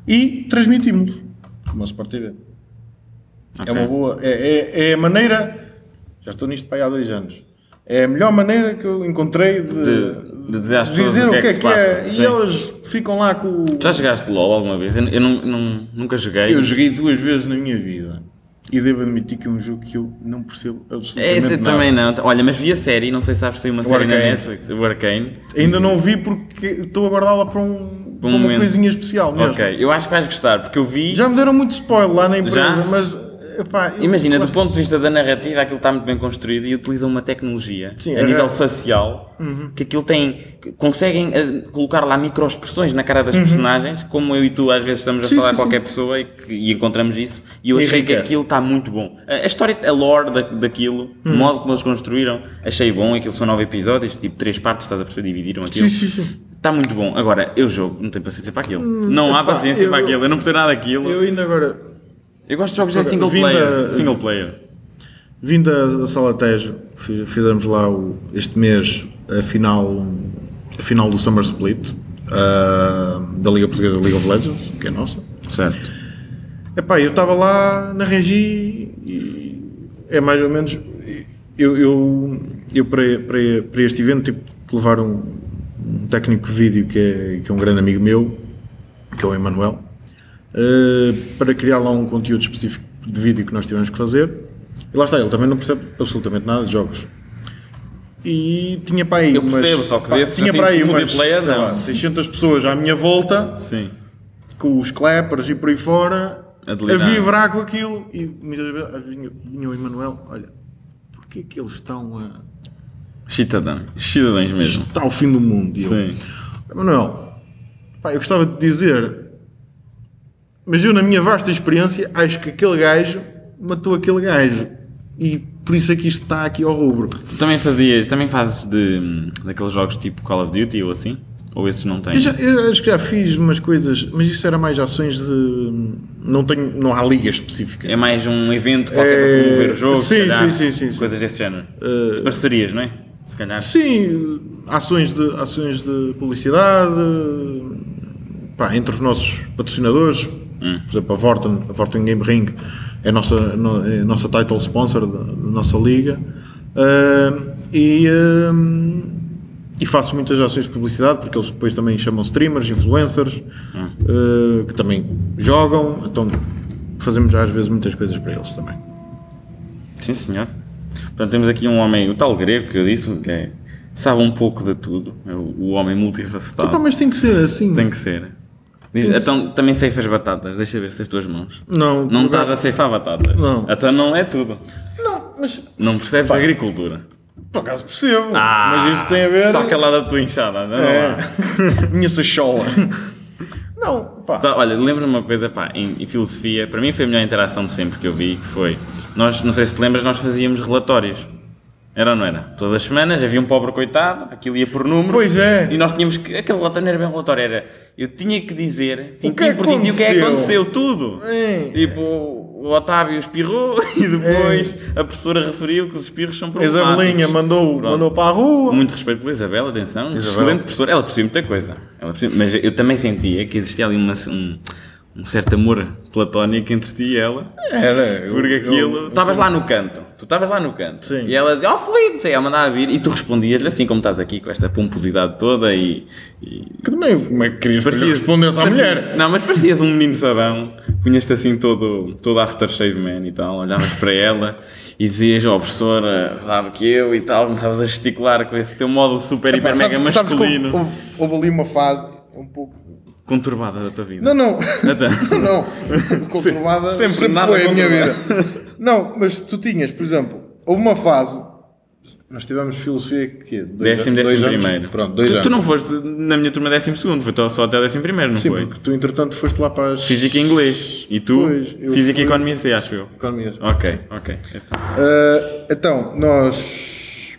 e transmitimos-los, como a Sport TV. É Ok. uma boa, é, é, é a maneira, já estou nisto para aí há dois anos, é a melhor maneira que eu encontrei de, De- de dizer às pessoas dizer o que é que se passa, e sim. elas ficam lá com o... Já jogaste LOL alguma vez? Eu, eu não, não- nunca joguei. Eu joguei duas vezes na minha vida. E devo admitir que é um jogo que eu não percebo É, absolutamente eu nada. também não. Olha, mas vi a série, não sei se sabes se uma série na Arcane. Netflix, o Arcane. Ainda não vi porque estou a guardá-la para, um, para um uma momento. coisinha especial mesmo. Ok, eu acho que vais gostar, porque eu vi. Já me deram muito spoiler lá na empresa, Já? mas epá, eu- Imagina, do ponto de vista da narrativa, aquilo está muito bem construído e utiliza uma tecnologia Sim, a é- nível facial que aquilo tem. conseguem eh, colocar lá microexpressões na cara das personagens, como eu e tu às vezes estamos a Sim, falar sim, a qualquer pessoa e, que- e encontramos isso. E eu achei que aquilo está muito bom. A, a história, a lore da, daquilo, o modo como eles construíram, achei bom. Aquilo são nove episódios, tipo três partes, estás a perceber? Dividiram aquilo. Sim, sim, sim. Está muito bom. Agora, eu jogo, não tenho paciência para aquilo. não há epá, paciência eu- para aquilo. Eu não percebo nada daquilo. Eu, ainda agora, gosto de jogos em single vindo player. Single player. vim da, da Sala Tejo, fi- fizemos lá o- este mês a final, a final do Summer Split ah, da Liga Portuguesa League of Legends, que é nossa. Certo. Epá, eu estava lá na Regi e é mais ou menos. Eu, eu, eu para, para, para este evento tive que levar um, um técnico de vídeo que é, que é um grande amigo meu, que é o Emanuel, para criar lá um conteúdo específico de vídeo que nós tivemos que fazer. E lá está, ele também não percebe absolutamente nada de jogos. E tinha para aí Eu umas- percebo, só que pá, desses, tinha assim, para aí umas lá, não. 600 pessoas à minha volta Sim. com os clappers e por aí fora A a, vibrar com aquilo e muitas vezes olha, vinha, o Emanuel, olha, porquê que eles estão a. Cidadão. Cidadãos mesmo. está ao fim do mundo? Eu, Sim. Emanuel, pá, eu gostava de dizer, mas eu na minha vasta experiência acho que aquele gajo matou aquele gajo e por isso é que isto está aqui ao rubro. Tu também fazias, também fazes de, daqueles jogos tipo Call of Duty ou assim? Ou esses não têm? Eu, já, eu acho que já fiz umas coisas, mas isso era mais ações de. Não, tenho, não há liga específica. É mais um evento qualquer É, para promover o jogo, sim, calhar, sim, sim, sim, coisas desse género. Eh, De parcerias, não é? Se calhar. Sim, ações de, ações de publicidade pá, entre os nossos patrocinadores, Hum. por exemplo, a Vorten, a Vorten Game Ring é a nossa, no- é a nossa title sponsor da, nossa liga Ah, e, ah, e faço muitas ações de publicidade porque eles depois também chamam streamers, influencers Hum. ah, que também jogam, então fazemos às vezes muitas coisas para eles também. Sim, senhor. Portanto, temos aqui um homem, o tal grego que eu disse, que é, sabe um pouco de tudo. É o, o homem multifacetado. Epá, mas tem que ser assim. Tem que ser. Diz- então, também ceifas batatas. Deixa ver se as tuas mãos. Não, Não estás acaso- a ceifar batatas. Não. Então não é tudo. Não, mas Não percebes agricultura. Por acaso percebo, Ah, mas isso tem a ver. Saca lá da tua enxada. Não É. é. Minha sachola. Não, pá. Só, olha, lembro-me uma coisa, pá, em, em filosofia, para mim foi a melhor interação de sempre que eu vi, que foi, nós, não sei se te lembras, nós fazíamos relatórios. Era ou não era? Todas as semanas havia um pobre coitado, aquilo ia por números. Pois é. E nós tínhamos que, aquele relatório não era bem relatório, era, eu tinha que dizer, tintim que é por tintim, o que é que aconteceu? tudo. É. Tipo, o Otávio espirrou e depois a professora referiu que os espirros são A problemáticos. Isabelinha mandou, Pronto. mandou para a rua. Muito respeito pela Isabel, atenção, Isabel. excelente professora. Ela percebeu muita coisa. Percebeu- mas eu também sentia que existia ali uma- um, um certo amor platónico entre ti e ela. Era. Porque eu- aquilo. Estavas lá no canto. Tu estavas lá no canto. Sim. E ela dizia, oh Filipe, sei, ela mandava vir. E tu respondias-lhe assim como estás aqui, com esta pomposidade toda e. e Que também, como é que querias parecias- respondesse à mulher? Não, mas parecias um menino sabão. Punhas-te assim todo, todo aftershave man e tal. Olhavas para ela e dizias, oh professora, sabe que eu e tal. Começavas a gesticular com esse teu modo super, Epá, hiper, mega sabes- sabes masculino. houve, houve ali uma fase um pouco. Conturbada da tua vida. Não, não. Então. não. Conturbada Sempre sempre, nada foi a minha vida. Não, mas tu tinhas, por exemplo, houve uma fase. Nós tivemos filosofia que dois, Décimo, dois décimo anos. primeiro. Pronto, dois tu, anos. tu não foste na minha turma décimo segundo, foi só até décimo primeiro, não Sim, foi? porque tu entretanto foste lá para as Física e inglês. E tu? Pois, Física e economia C, acho eu. economias. Ok, ok. Então, Uh, então, nós.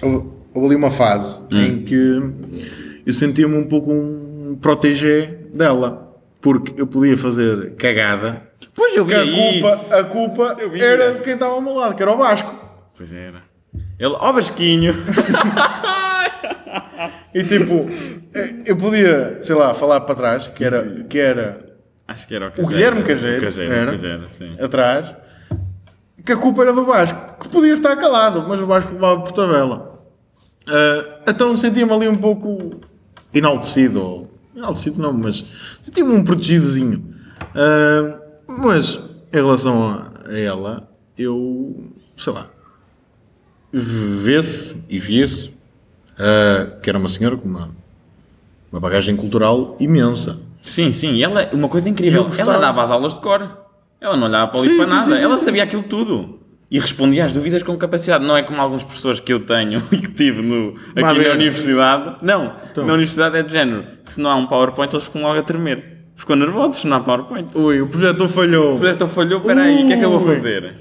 Houve, houve ali uma fase Hum. em que eu sentia-me um pouco um protégé dela. Porque eu podia fazer cagada. Pois eu Que a culpa, isso. a culpa era de quem estava ao meu lado, que era o Vasco. Pois era. Ele, ó Basquinho. E tipo, eu podia, sei lá, falar para trás, que era, que era Acho que era o o. Guilherme Cageiro, O Cajeiro, era, sim. atrás, que a culpa era do Vasco, que podia estar calado, mas o Vasco levava por tabela. Ah, então sentia-me ali um pouco enaltecido, ou, enaltecido não, mas sentia-me um protegidozinho. Ah, mas em relação a, a ela, eu, sei lá, vê-se e via-se ah, que era uma senhora com uma, uma bagagem cultural imensa. Sim, sim. Ela, uma coisa incrível, ela dava as aulas de cor. Ela não olhava para ali Sim, para sim, nada. sim, ela sabia aquilo tudo. E respondia às dúvidas com capacidade. Não é como alguns professores que eu tenho e que tive no, aqui na ver. universidade. Não, Então. na universidade é de género. Se não há um PowerPoint, eles ficam logo a tremer. Ficam nervosos se não há PowerPoint. Ui, o projetor falhou. O projetor falhou, peraí, o que é que eu vou Ui. fazer?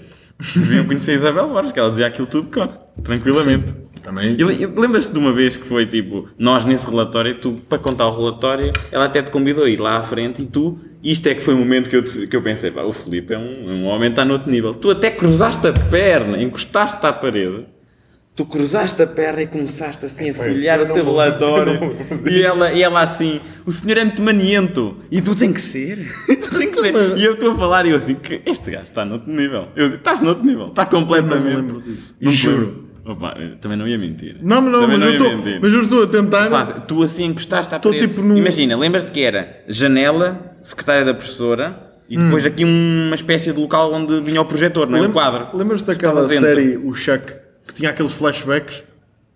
Deviam conhecer a Isabel Borges, que ela dizia aquilo tudo de cor, tranquilamente. Também. E, le- e lembras-te de uma vez que foi tipo, nós nesse relatório, tu, para contar o relatório, ela até te convidou a ir lá à frente e tu, isto é que foi o momento que eu, que eu pensei, pá, o Filipe é um, é um homem que está noutro nível. Tu até cruzaste a perna, encostaste-te à parede tu cruzaste a perna e começaste assim a folhear eu o não eu não lembro e ela, e ela assim, o senhor é muito maniento e tu tem que ser, tu tem que ser. E eu estou a falar e eu assim, que este gajo está noutro nível. Eu estás noutro nível, está completamente. Não me lembro disso. Não Juro. Opa, eu também não ia mentir. Não, mas não, Também mas, eu ia estou, mentir. mas eu estou a tentar. Tu assim encostaste à Tô parede. tipo Imagina, lembras-te que era janela, secretária da professora e depois aqui uma espécie de local onde vinha o projetor, não é? O Lem- quadro. Lembras-te daquela série, o Chuck, que tinha aqueles flashbacks?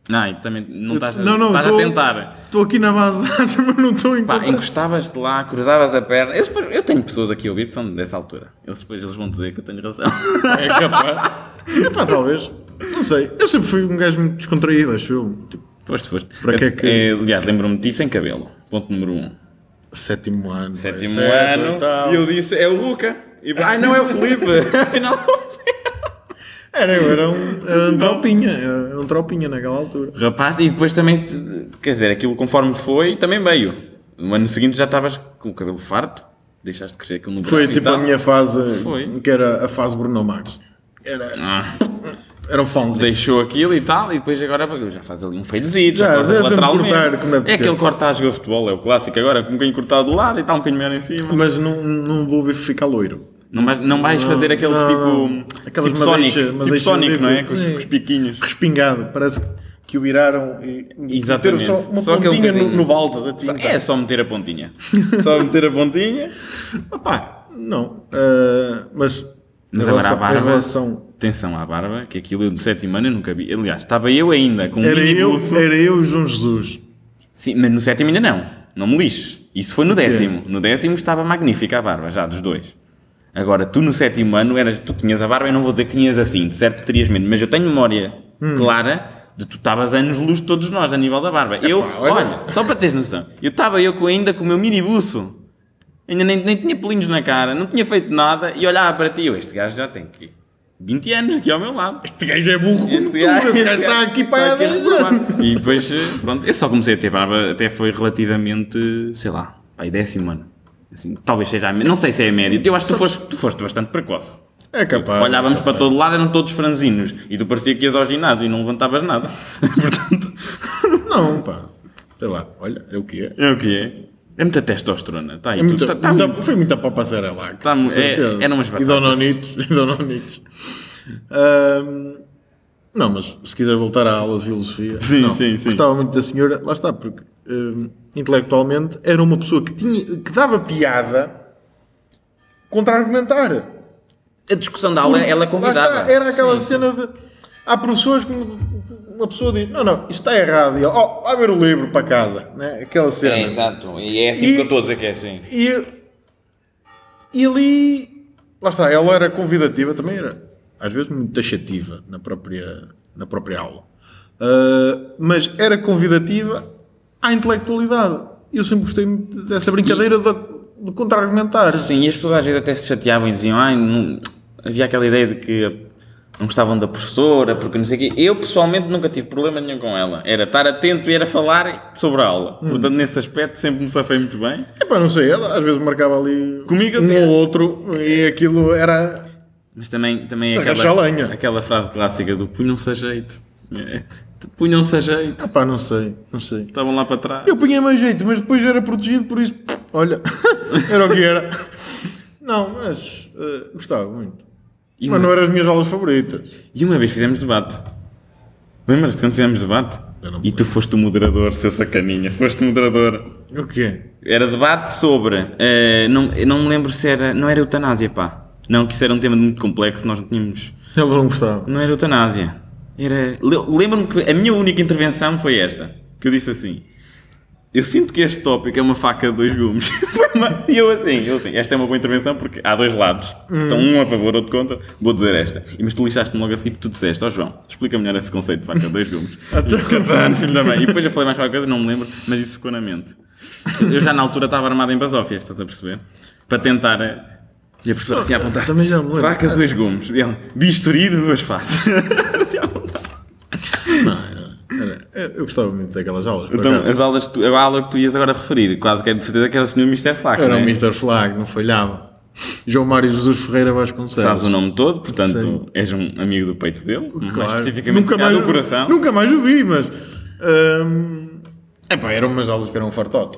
Não, também não estás, a- não, não, estás estou- a tentar. Estou aqui na base de dados, mas não estou a Pá, encontrar. encostavas-te lá, cruzavas a perna. Depois- eu tenho pessoas aqui a ouvir que são dessa altura. Eles depois eles vão dizer que eu tenho razão. É capaz. Epá, talvez. Não sei. Eu sempre fui um gajo muito descontraído, acho eu. Tipo, foste, foste. Para que é que- Eh, aliás, lembro-me de ti sem cabelo. Ponto número 1. Um. Sétimo ano. Sétimo vai, sete ano. e. E eu disse, é o Luca. E, ai, não é o Felipe. Afinal. Era, eu era um, era um tropinha. Era um tropinha naquela altura. Rapaz, e depois também, quer dizer, aquilo conforme foi, também veio. No ano seguinte já estavas com o cabelo farto, deixaste de crescer aquilo no Foi tipo a minha fase, Foi. que era a fase Bruno Mars. Era, Ah, era o fãzinho. deixou aquilo e tal, e depois agora já faz ali um fadezito, Já, corta já tento lateralmente. cortar como É ser. aquele corta a jogar futebol, é o clássico agora, com um bocadinho cortado do lado e tal, um bocadinho melhor em cima. Mas não, não vou ficar loiro. Não vais, não vais fazer aqueles não, tipo. não. Aquelas tipo Sonic, tipo Sonic, não é? Com os, É. com os piquinhos. Respingado. Parece que o viraram e Exatamente. meteram só uma Só pontinha no, no balde da tinta. É só meter a pontinha. só meter a pontinha. Opá, não. ah, mas Mas em agora a relação, barba. em relação- Atenção à barba, que aquilo eu de sétimo ano eu nunca vi. Aliás, estava eu ainda com um era, mini eu, buço. era eu e o João Jesus. Sim, mas no sétimo ainda não. Não me lixes. Isso foi no décimo. No décimo estava magnífica a barba, já, dos dois. Agora, tu no sétimo ano, eras, tu tinhas a barba, eu não vou dizer que tinhas assim, de certo terias menos, mas eu tenho memória Hum. clara de tu estavas anos luz de todos nós a nível da barba. eu, olha- olha, só para teres noção, eu estava eu com, ainda com o meu mini buço, ainda nem, nem tinha pelinhos na cara, não tinha feito nada e olhava para ti, eu, este gajo já tem que 20 anos aqui ao meu lado. Este gajo é burro como Este tudo. gajo- Este este gajo está gajo aqui para há aqui a 10 reformar. anos. E depois, eh, pronto, eu só comecei a ter barba, até foi relativamente, sei lá, aí décimo ano. Assim, talvez seja a média, não sei se é a média. Eu acho que tu foste, tu foste bastante precoce. É capaz. Olhávamos é para capaz. todo lado, eram todos franzinos. E tu parecia que ias ao ginásio e não levantavas nada. Portanto, Não, pá. Sei lá, olha, é o que é. é o que é. É muita testosterona. Tá aí, É muita- tá- tá- muita- foi muita para passar lá. Tá- com é- certeza. eram umas E batatas. dononitos. E dononitos. Ahm, não, mas se quiser voltar à aula de filosofia, Sim, não, sim, sim. gostava muito da senhora, lá está, porque ahm, intelectualmente era uma pessoa que, tinha, que dava piada contra argumentar. A discussão da aula, ela Lá convidava. está, era aquela cena de. Há professores que uma pessoa diz: Não, não, isto está errado. E ele, oh, vai ver o livro para casa. Né? Aquela cena. É, exato. E é assim E- que eu estou a dizer que é assim. E, e ali, lá está, ela era convidativa, também era, às vezes, muito taxativa na própria, na própria aula. Ah, mas era convidativa à intelectualidade. E eu sempre gostei dessa brincadeira de, de contra-argumentar. Sim, e as pessoas às vezes até se chateavam e diziam, ai, não... havia aquela ideia de que não gostavam da professora, porque não sei o quê. Eu pessoalmente nunca tive problema nenhum com ela. Era estar atento e era falar sobre a aula. Hum. Portanto, nesse aspecto sempre me safei muito bem. Epá, não sei, ela às vezes marcava ali Comigo um ou outro e aquilo era. Mas também, também é aquela, aquela frase clássica do punham-se a jeito. É, punham-se a jeito. Epá, não sei, não sei. Estavam lá para trás. Eu punha mais jeito, mas depois era protegido, por isso, olha, era o que era. Não, mas eh, gostava muito. E mas uma- não eram as minhas aulas favoritas. E uma vez fizemos debate. Lembras-te quando fizemos debate? E tu foste o moderador, seu sacaninha. Foste o moderador. O quê? Era debate sobre. eh, não, não me lembro se era. Não era eutanásia, pá. Não, que isso era um tema muito complexo, nós não tínhamos. Ele não gostava. Não era eutanásia. Era. le- Lembro-me que a minha única intervenção foi esta. Que eu disse assim. Eu sinto que este tópico é uma faca de dois gumes. E eu assim, eu assim, esta é uma boa intervenção porque há dois lados. Estão um a favor, outro contra. Vou dizer esta. E mas tu lixaste-me logo assim porque tu disseste, ó João, explica melhor esse conceito de faca de dois gumes. "Catano, filho da mãe. E depois eu falei mais qualquer coisa, não me lembro, mas isso ficou na mente. Eu já na altura estava armado em basófias, estás a perceber? Para tentar. eh, E a professora assim a apontar. Também já me lembro. Faca de dois gumes. Bisturi de duas faces. Assim a apontar. Não, era- era- eu gostava muito daquelas aulas. Então, acaso. as aulas, tu- a aula que tu ias agora referir, quase quero de certeza que era o Sr. Mr. Flack, Era não o é? Mr. Flag, não falhava. João Mário Jesus Ferreira Vasconcelos. Sabes o nome todo, portanto Sim. és um amigo do peito dele, mais Claro. especificamente nunca mais, do coração. Nunca mais o vi, mas. hum, epá, eram umas aulas que eram um fartote.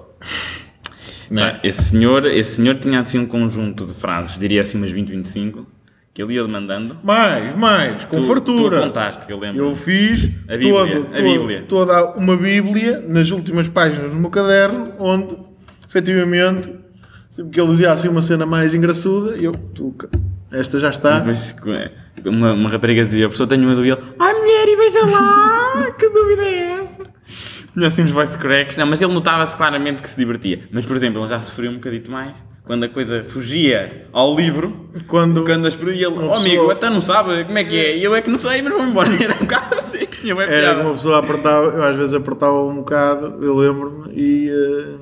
Né? Sabe, Esse senhor, esse senhor tinha assim um conjunto de frases, diria assim umas 20, 25, que ele ia mandando. Mais, mais, com Tu- fartura. Tu apontaste, que eu lembro. Eu fiz A Bíblia, todo- a todo- Bíblia. toda uma Bíblia nas últimas páginas do meu caderno, onde efetivamente, sempre que ele dizia assim uma cena mais engraçuda, eu, tu, esta já está. Depois, uma, uma rapariga dizia, a pessoa tem uma dúvida, ai mulher, e veja lá, que dúvida é essa? Tinha assim uns voice cracks, não, mas ele notava-se claramente que se divertia. Mas, por exemplo, ele já sofreu um bocadito mais, quando a coisa fugia ao livro, Quando, quando as ele, oh amigo, até não sabe como é que é, e eu é que não sei, mas vou embora. Era um bocado assim, bem era uma pessoa apertava, eu às vezes apertava um bocado, eu lembro-me, e. eh,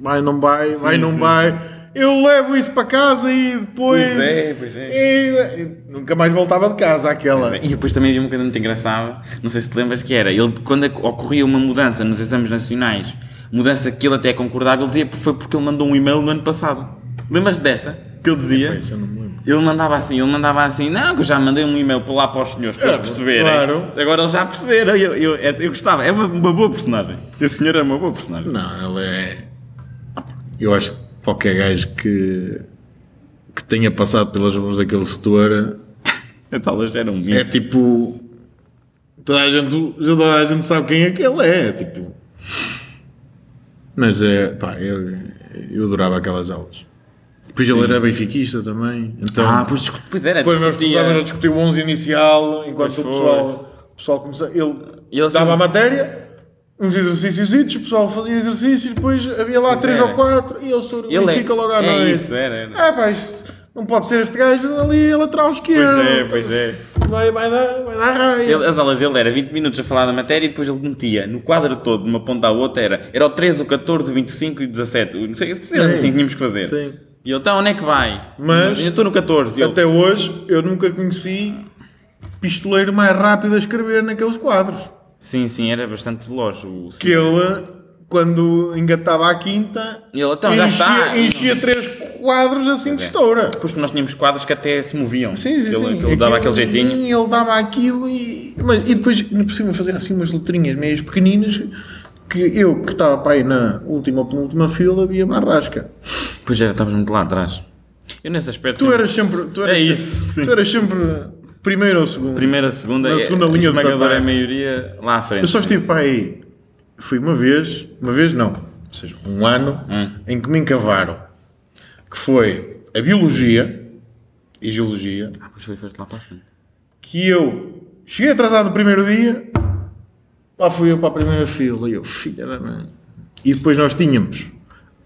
vai, não vai, vai, Sim, não sim, vai. Eu levo isso para casa e depois. Pois é, pois é. E, e nunca mais voltava de casa aquela. E depois também havia um bocadinho muito engraçado, não sei se te lembras que era, ele quando ocorria uma mudança nos exames nacionais, mudança que ele até concordava, ele dizia que foi porque ele mandou um e-mail no ano passado. Lembras-te desta? Que ele dizia? Isso eu não me lembro. Ele mandava assim, ele mandava assim, não, que eu já mandei um e-mail para lá para os senhores, para É, eles perceberem. claro. Agora eles já perceberam, eu, eu, eu, eu gostava, é uma, uma boa personagem. Esse senhor é uma boa personagem. Não, ele é. Eu acho que qualquer gajo que, que tenha passado pelas mãos daquele setor As aulas eram um é tipo. Toda a, gente, toda a gente sabe quem é que ele é. Tipo. Mas é. Pá, eu, eu adorava aquelas aulas. Depois ele era benfiquista também. Então, Ah, pois, pois era. depois nós discutia- começávamos a discutir o 11 inicial, enquanto o pessoal, o pessoal começava. Ele, ele dava a matéria, uns exercícios, o pessoal fazia exercícios, depois havia lá Pois três era. ou quatro, e ele sobre Ele Benfica logo à é noite. isso, era, era. Ah, pá, isto não pode ser este gajo ali a lateral esquerdo. Pois é, pois é. Vai, vai dar, vai dar raia. Ele- as aulas dele era 20 minutos a falar da matéria e depois ele metia no quadro todo, de uma ponta à outra, era, era o 13, o 14, o 25 e o 17. Não sei se era Sim. assim que tínhamos que fazer. Sim. E ele, então onde é que vai? Mas- eu estou no 14. E eu, Até hoje eu nunca conheci pistoleiro mais rápido a escrever naqueles quadros. Sim, sim, era bastante veloz. O, Que ele, quando engatava a quinta, Ele, então, já enchia, está. enchia três quadros assim de estoura. Depois que nós tínhamos quadros que até se moviam. Sim, sim, ele, sim. ele dava Aquilo- aquele jeitinho. sim, Ele dava aquilo e. Mas, e depois, por cima, fazia assim umas letrinhas meias pequeninas que eu, que estava para aí na última ou penúltima fila, via barrasca. Pois era, estavas muito lá atrás. Eu nesse aspecto. Tu eras sempre. Tu eras É sempre- isso, sim. Tu eras sempre primeiro ou segundo. Primeira, segunda, Na é- segunda linha de esmagadora ataque. maioria lá à frente. Eu só estive para aí. Fui uma vez, uma vez não, ou seja, um ano Hum. em que me encavaram. Que foi a biologia e geologia. Ah, pois foi, foste lá para a frente. que eu cheguei atrasado no primeiro dia, lá fui eu para a primeira fila, e eu, filha da mãe. E depois nós tínhamos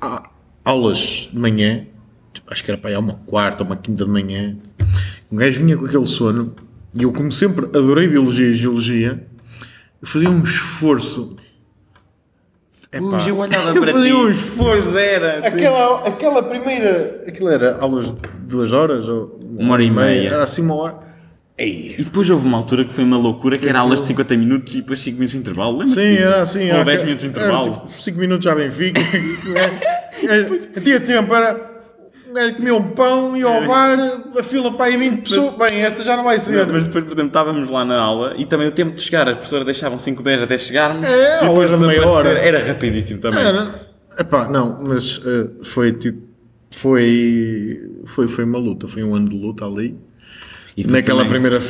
a- aulas de manhã, tipo, acho que era para aí uma quarta ou uma quinta de manhã, um gajo vinha com aquele sono, e eu, como sempre, adorei biologia e geologia, eu fazia um esforço. Epá, eu olhava eu para fazia ti. um esforço. Era. sim. Aquela, aquela primeira. Aquilo era aulas de duas horas ou Uma hora e meia. Era assim uma hora. Ei, E depois houve uma altura que foi uma loucura, que era aulas de 50 minutos e depois 5 minutos de intervalo. Lembras Sim, era assim. Ou há 10 que- minutos de era intervalo. tipo 5 minutos já Benfica. Tinha tempo, era. Gajo comia um pão, ia ao bar, a fila para aí 20 pessoas. Bem, esta já não vai ser. Mas depois, por exemplo, estávamos lá na aula e também o tempo de chegar, as professoras deixavam 5, 10 até chegarmos. É, e depois de meia hora. Era rapidíssimo também. Era. Epá, não, mas eh, foi tipo. Foi, foi, foi uma luta, foi um ano de luta ali. E Naquela também- primeira,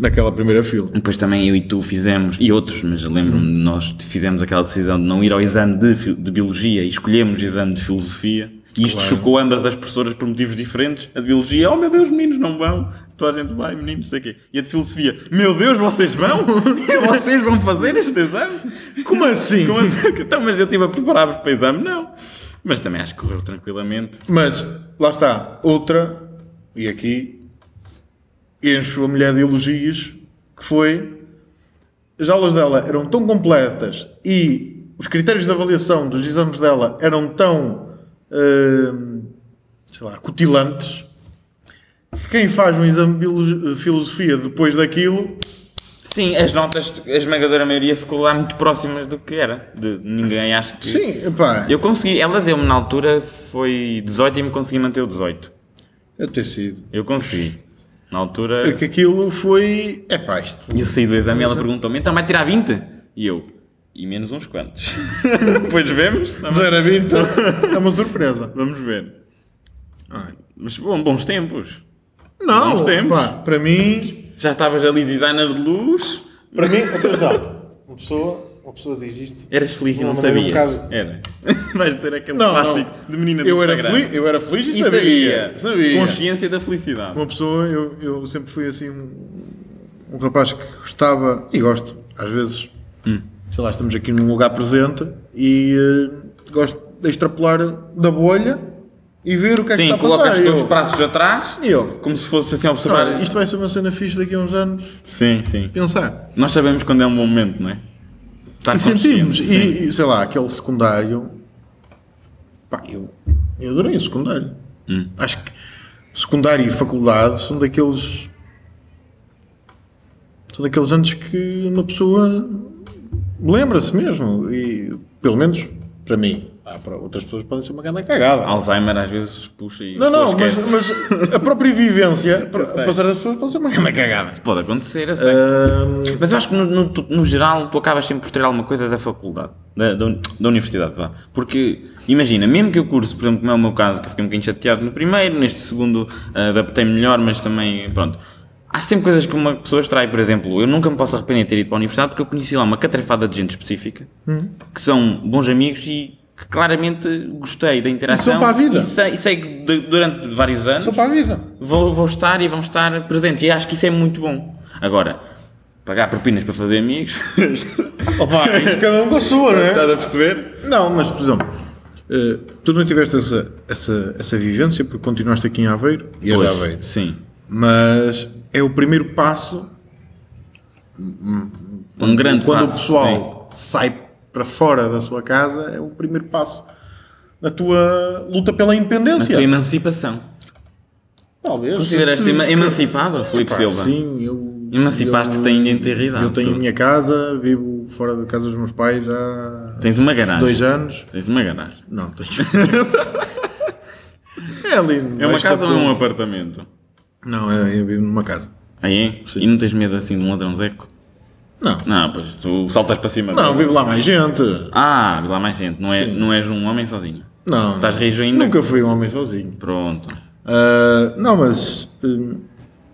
naquela primeira fila. Depois também eu e tu fizemos, e outros, mas lembro-me de nós fizemos aquela decisão de não ir ao exame de, de Biologia e escolhemos o exame de Filosofia. E isto Claro. chocou ambas as professoras por motivos diferentes. A de Biologia, oh meu Deus, meninos, não vão. Toda a gente vai, meninos, não sei o quê. E a de Filosofia, meu Deus, vocês vão? vocês vão fazer este exame? Como assim? Como assim? Então, mas eu estive a preparar-vos para o exame? Não. Mas também acho que correu tranquilamente. Mas, lá está, outra, e aqui encho a mulher de elogios, que foi as aulas dela eram tão completas e os critérios de avaliação dos exames dela eram tão, sei lá, cutilantes, que quem faz um exame de filosofia depois daquilo Sim, as notas, a esmagadora maioria ficou lá muito próximas do que era. De ninguém acho que. Sim, pá, Eu consegui, ela deu-me na altura, foi 18 e me consegui manter o 18. deve ter sido. Eu consegui. Na altura. Porque aquilo foi. É pá, isto. E eu saí do exame e ela perguntou-me: então vai tirar 20? E eu: e menos uns quantos. Depois vemos. Tá bem? 0 a 20 é uma surpresa. Vamos ver. Ai. Mas bom, bons tempos. Não, Bons tempos. pá, para mim. Já estavas ali designer de luz. Para mim, atenção. Uma pessoa, uma pessoa diz isto. Eras feliz e De não maneira um sabias. bocado- Era. Vais ter aquele Não, clássico não. de menina do Eu era, feliz, eu era feliz e, E sabia. sabia. sabia. Consciência da felicidade. Uma pessoa, eu, eu sempre fui assim um, um rapaz que gostava, e gosto, às vezes, Hum. Sei lá, estamos aqui num lugar presente e eh, gosto de extrapolar da bolha e ver o que é que Sim, está a colocas passar. os E teus eu, braços atrás, e eu, como se fosse assim a observar. "Olha, isto vai ser uma cena fixe daqui a uns anos, Sim, sim. pensar. Nós sabemos quando é um bom momento, não é? Estar E sentimos, sim. e, e, sei lá, aquele secundário, pá, eu, eu adorei o secundário. Hum. Acho que secundário e faculdade são daqueles. São daqueles anos que uma pessoa lembra-se mesmo. E pelo menos para mim. Ah, para outras pessoas podem ser uma grande cagada. Alzheimer às vezes puxa e Não, não, mas, mas a própria vivência para das pessoas pode ser uma grande cagada. Pode acontecer, eu sei. Ahm, Mas eu acho que no, no, no geral tu acabas sempre por ter alguma coisa da faculdade, da, da, da universidade, vá. Porque, imagina, mesmo que eu curso, por exemplo, como é o meu caso, que eu fiquei um bocadinho chateado no primeiro, neste segundo ah, adaptei melhor, mas também, pronto. Há sempre coisas que uma pessoa extrai, por exemplo, eu nunca me posso arrepender de ter ido para a universidade porque eu conheci lá uma catrefada de gente específica, que são bons amigos e que claramente gostei da interação. para a vida. E sei, e sei que de- durante vários anos só para a vida. vou, vou estar e vão estar presentes. E acho que isso é muito bom. Agora, pagar propinas para fazer amigos, Opa, isto cada um com a sua, não é? estás a perceber? Não, mas por exemplo, eh, tu não tiveste essa, essa, essa vivência porque continuaste aqui em Aveiro e és Aveiro. sim. Mas é o primeiro passo Um grande quando passo, o pessoal sai para fora da sua casa, é o primeiro passo na tua luta pela sim. Independência. tua emancipação. Talvez. Consideraste emancipado, Filipe Silva? Sim, eu. Emancipaste-te ainda em Eu tenho a minha casa, vivo fora da casa dos meus pais há Tens uma garagem. dois anos. Tens uma garagem. Não, tenho. é ali. É uma casa ou é um apartamento? Não, é- eu vivo numa casa. Aí é? Sim. E não tens medo assim de um ladrãozeco? Não. Não, pois tu saltas para cima. Não, vive lá mais gente. Ah, lá mais gente. Não, é, Sim. não és um homem sozinho. Não. Estás rijo ainda? Nunca fui um homem sozinho. Pronto. Ah, não, mas hum,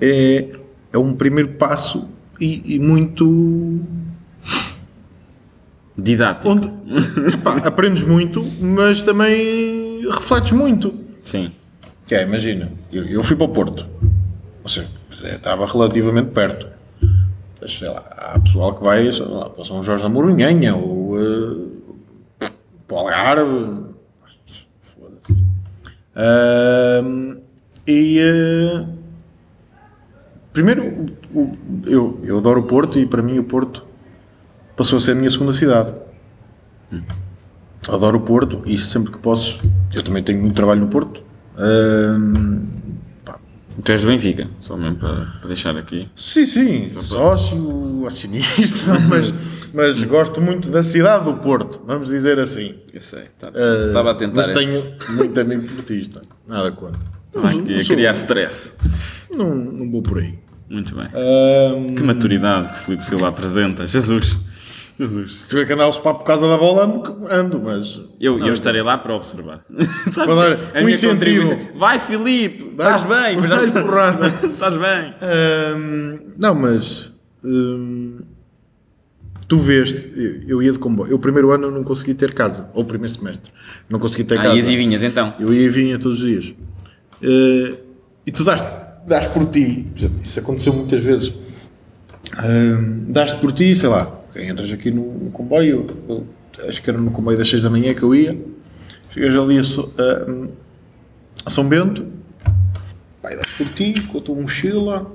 é, é um primeiro passo e, e muito. Didático. onde epá, aprendes muito, mas também refletes muito. Sim. Que é, imagina, eu, eu fui para o Porto, ou seja, é, estava relativamente perto. Mas, sei lá, há pessoal que vai para São Jorge da Morunhanha ou eh, para o Algarve. Foda-se. Ahm, e eh, primeiro, eu, eu adoro o Porto e para mim o Porto passou a ser a minha segunda cidade. Adoro o Porto e sempre que posso, eu também tenho muito trabalho no Porto. Pá, Tu és do Benfica, só mesmo para, para deixar aqui. sim, sim, sócio, acionista, mas, mas gosto muito da cidade do Porto, vamos dizer assim. Eu sei, Ah, estava a tentar. Mas tenho muito amigo portista, nada contra. Estava aqui a Sou- criar stress. Não, não vou por aí. Muito bem. Ahm, Que maturidade que o Filipe Silva apresenta. Jesus. Jesus. se tiver que andar aos papos por causa da bola, ando, ando mas. Eu, Não, eu estarei lá para observar. Para dar um incentivo. Vai, Filipe! Estás bem! mas já porrada. Estás bem! Ahm, não, mas hum, tu veste, eu, eu ia de comboio. Eu, o primeiro ano, não consegui ter casa, ou o primeiro semestre, não consegui ter Ah, casa. ias e vinhas então. Eu ia e vinha todos os dias. Eh, e tu dás, dás por ti, isso aconteceu muitas vezes. Ahm, dás por ti, sei lá, entras aqui no, no comboio, eu, acho que era no comboio das 6 da manhã que eu ia, chegas ali a, a- São Bento, vai, dás por ti, com a tua mochila,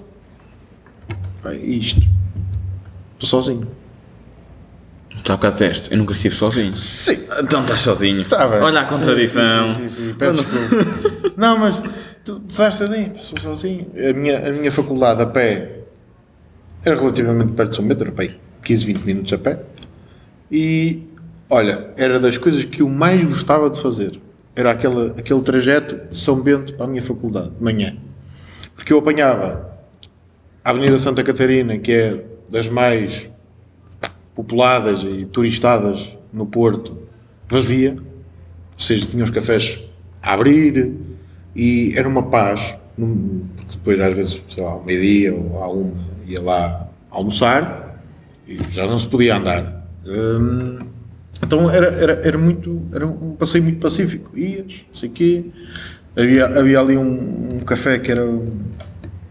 vai, isto. Estou sozinho. Tu há bocado disseste, eu nunca estive sozinho. Sim, Então estás sozinho. Tá bem. Olha a contradição. Sim, sim, sim, sim. Peço desculpa. Não, mas tu estás ali, passou sozinho. A minha, a minha faculdade a pé era relativamente perto de São Bento, era 15, 20 minutos a pé. E olha, era das coisas que eu mais gostava de fazer. Era aquele, aquele trajeto de São Bento para a minha faculdade, de manhã. Porque eu apanhava a Avenida Santa Catarina, que é das mais populadas e turistadas no Porto, vazia. Ou seja, tinha os cafés a abrir e era uma paz. Porque depois, às vezes, sei lá, ao meio-dia ou à uma, ia lá almoçar já não se podia andar. Hum, então era, era, era muito. Era um passeio muito pacífico. Ias, não sei o quê. Havia, havia ali um, um café que era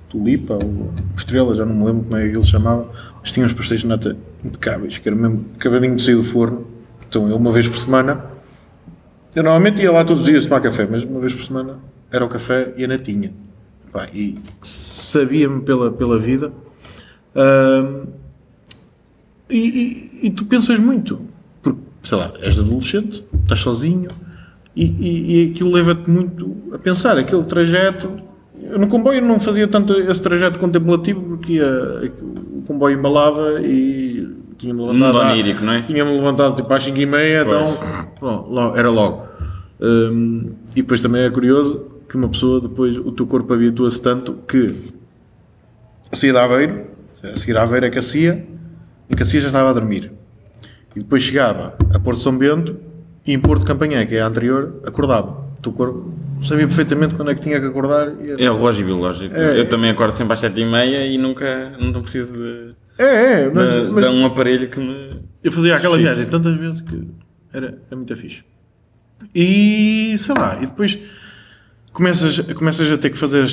Tulipa ou Estrela, já não me lembro como é que ele chamava, mas tinha uns pastéis de nata impecáveis, que era mesmo acabadinho de sair do forno. Então eu, uma vez por semana, eu normalmente ia lá todos os dias tomar café, mas uma vez por semana era o café e a natinha. E sabia-me pela, pela vida. Ahm, e, e- e tu pensas muito, porque, sei lá, és adolescente, estás sozinho, e, e, aquilo leva-te muito a pensar, aquele trajeto. Eu no comboio não fazia tanto esse trajeto contemplativo, porque ia- o comboio embalava e tinha-me levantado. Mundo à- onírico, não é? Tinha-me levantado tipo às 5 e meia, então bom, era logo. Hum, e depois também é curioso que uma pessoa, depois o teu corpo habitua-se tanto que saía de Aveiro, a seguir a Aveiro é Cacia, em Cacia já estava a dormir. E depois chegava a Porto São Bento e em Porto Campanhã, que é a anterior, acordava. O teu corpo sabia perfeitamente quando é que tinha que acordar. E É o relógio biológico. É. eu também acordo sempre às 7h30 e nunca não preciso de, É, é, mas, de, mas de um aparelho que me. eu fazia aquela viagem tantas vezes que era, era muito fixe. E sei lá, e depois começas, começas a ter que fazer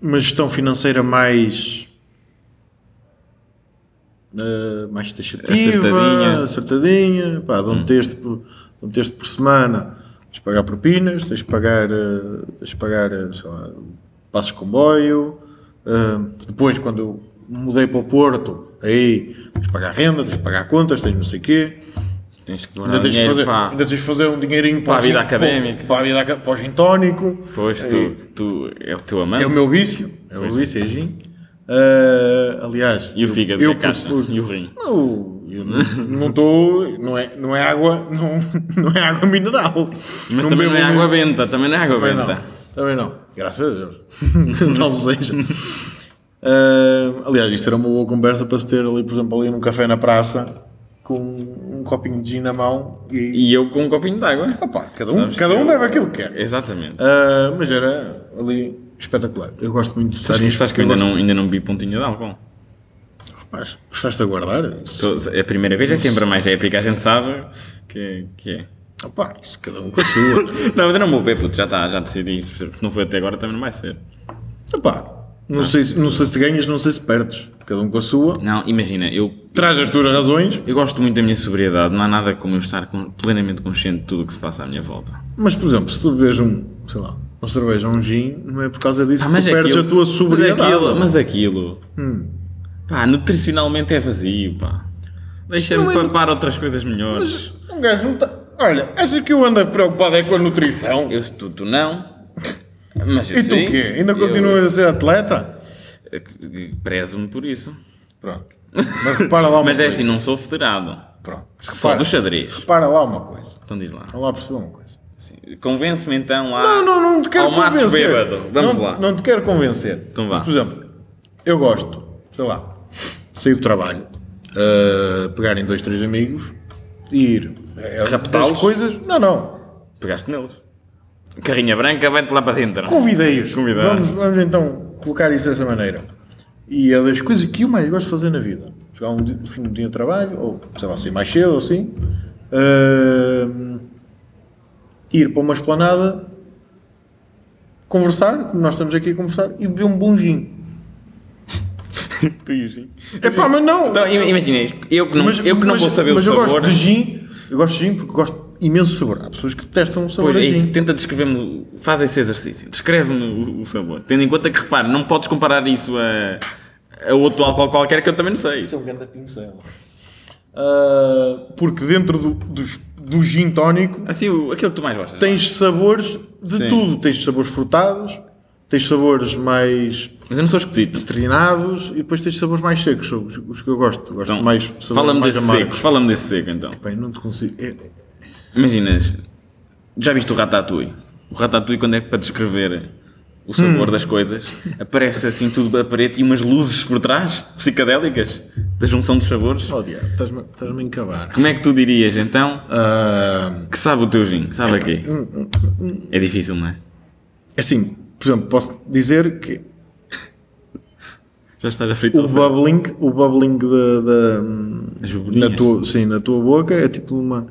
uma gestão financeira mais eh, mais taxativa, Acertadinha. acertadinha, pá, de um texto por, um texto por semana, tens de pagar propinas, tens de pagar, eh, tens de pagar eh, sei lá, passos de comboio, eh, depois quando eu mudei para o Porto, aí tens de pagar renda, tens de pagar contas, tens não sei o quê, Tens que ainda tens, de dinheiro fazer, para. ainda tens de fazer um dinheirinho Para a o vida académica. Para a vida para o gin tónico. Pois, tu, tu é o teu amante. É o meu vício, é o Pois. vício, é gin. Ah, aliás, E o fígado, eu caixa, propus- e o rim. Não, eu não- não estou. Não é, não é água. Não, não é água mineral. Mas também não é água benta, também não é água Também não. benta. Também não. Graças a Deus. Salve seja. Ah, aliás, isto era uma boa conversa para se ter ali, por exemplo, ali num café na praça com um copinho de gin na mão e. E eu com um copinho de água. Opá, cada um, Sabes cada um eu- bebe aquilo que quer. Exatamente. Ah, mas era ali espetacular. Eu gosto muito de estar Sabes, sabes que eu ainda gosto- não, ainda não bebi pontinha de álcool? Rapaz, estás-te a guardar? Isso- Tô- A primeira vez é sempre a mais épica, a gente sabe que, que é. Opá, isso cada um com a sua. Não, ainda não vou beber, puto, já está, já decidi. Se não foi até agora, também não vai ser. Opá, não sei, se- não sei se ganhas, não sei se perdes. Cada um com a sua. Não, imagina, eu, Traz as tuas razões, eu gosto muito da minha sobriedade, não há nada como eu estar plenamente consciente de tudo o que se passa à minha volta. mas por exemplo, se tu bebes um, sei lá, uma cerveja um gin, não é por causa disso Ah, que tu perdes aquilo- a tua sobriedade. Mas aquilo, mas aquilo Hum. pá, nutricionalmente é vazio, pá. Deixa-me é papar outras coisas melhores. Mas um gajo não está. Olha, achas que eu ando preocupado é com a nutrição? Eu, se tu, tu não. Mas eu e tu o quê? Ainda Eu- continuas a ser atleta? Prezo-me por isso. Pronto. Mas repara lá uma Mas é coisa. assim, não sou federado. Pronto. Mas Só repara, do xadrez. repara lá uma coisa. Então diz lá. Vamos lá perceber uma coisa. Convence-me então lá. Não, não, não te quero ao Matos convencer. bêbado. Vamos não, lá. Não te quero convencer. Então vá. Mas, por exemplo, eu gosto, sei lá, sair do trabalho, uh, pegar em dois, três amigos e ir. É, Raptá-los? das coisas. Não, não. Pegaste neles. Carrinha branca, vai-te lá para dentro. Convidei-os. Convidar. Vamos, vamos então colocar isso dessa maneira. E é das coisas que eu mais gosto de fazer na vida. Chegar um dia- fim do dia de trabalho, ou sei lá, sair mais cedo ou assim. uh, ir para uma esplanada, conversar, como nós estamos aqui a conversar, e beber um bom gin. tu e o Gin. É pá, mas não! Então, im- imagina, eu que não, mas, eu que não mas- vou saber mas o eu sabor. gosto de gin, eu gosto de gin porque gosto imenso sabor. Há pessoas que detestam o sabor Pois é isso, gin. tenta descrever-me, faz esse exercício, descreve-me o, o sabor. Tendo em conta que, repare, não podes comparar isso a, a outro álcool qualquer que eu também não sei. Isso é um grande pincel. Ah, porque dentro do, dos- do gin tónico Assim, o, aquilo que tu mais gostas. tens sabores de Sim. tudo. Tens sabores frutados, tens sabores mais Mas eu não sou esquisito. citrinados e depois tens sabores mais secos, os, os que eu gosto. Gosto Então, mais sabores fala-me mais desse seco. Fala-me desse seco então. Bem, não te consigo. é- Imagina, já viste o Ratatouille? O Ratatouille, quando é que para descrever o sabor das coisas, aparece assim tudo a parede e umas luzes por trás, psicadélicas, da junção dos sabores. Oh, diabo, estás-me estás-me a encabar. Como é que tu dirias então Ah, que sabe o teu gin? Sabe a quê? É difícil, não é? assim, por exemplo, posso dizer que Já estás a fritar o bubbling, o bubbling da, da- na, tua, sim, na tua boca é tipo uma.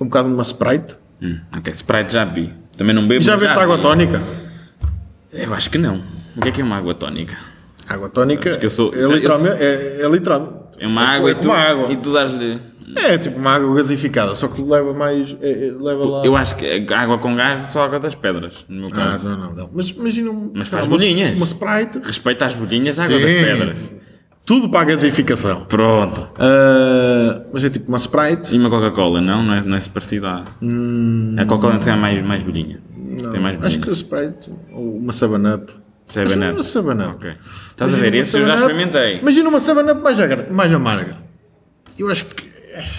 É um bocado uma Sprite. Hum, ok, Sprite já vi. Também não bebo. Já mas veste água tónica? Eu acho que não. O que é que é uma água tónica? Água tónica eu sou- é, literalmente, é, é literalmente. É uma água, é e, tu, como água. e tu dás-lhe. É tipo uma água gasificada, só que leva mais. é- é- leva lá. Eu acho que água com gás é só água das pedras, no meu Ah, caso. não, não, não. Mas imagina um, Mas faz uma, bolinhas. uma Sprite. Respeita as bolinhas da água Sim. das pedras. Tudo para a gasificação. Pronto. Ah, mas é tipo uma Sprite. E uma Coca-Cola, não? Não é, não é parecida à... A Coca-Cola tem mais, mais bolinha. Tem mais Hum, Acho que a Sprite ou uma 7-Up. Seven Acho Up. Uma 7-Up. Ok. Estás a ver? Esse eu já experimentei. Imagina uma 7-Up mais, mais amarga. Eu acho que.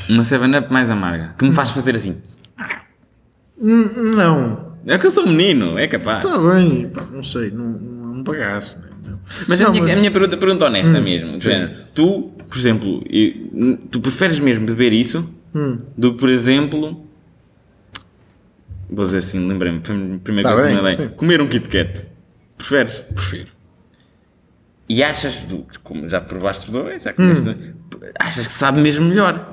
Uma 7-Up mais amarga. Que me faz fazer assim. Hum, Não. É que eu sou menino, é capaz. Está bem. pá, não sei. Não, não é um bagaço. né? Não. Mas a Não, minha, mas- Hum. a minha pergunta, pergunta honesta mesmo. de género, tu, por exemplo, tu preferes mesmo beber isso Hum. do que, por exemplo, vou dizer assim, lembrei-me, primeira Tá coisa que bem, me lembrei, sim. comer um Kit Kat. Preferes? Prefiro. E achas, como já provaste dois, já comeste, Hum. achas que sabe mesmo melhor?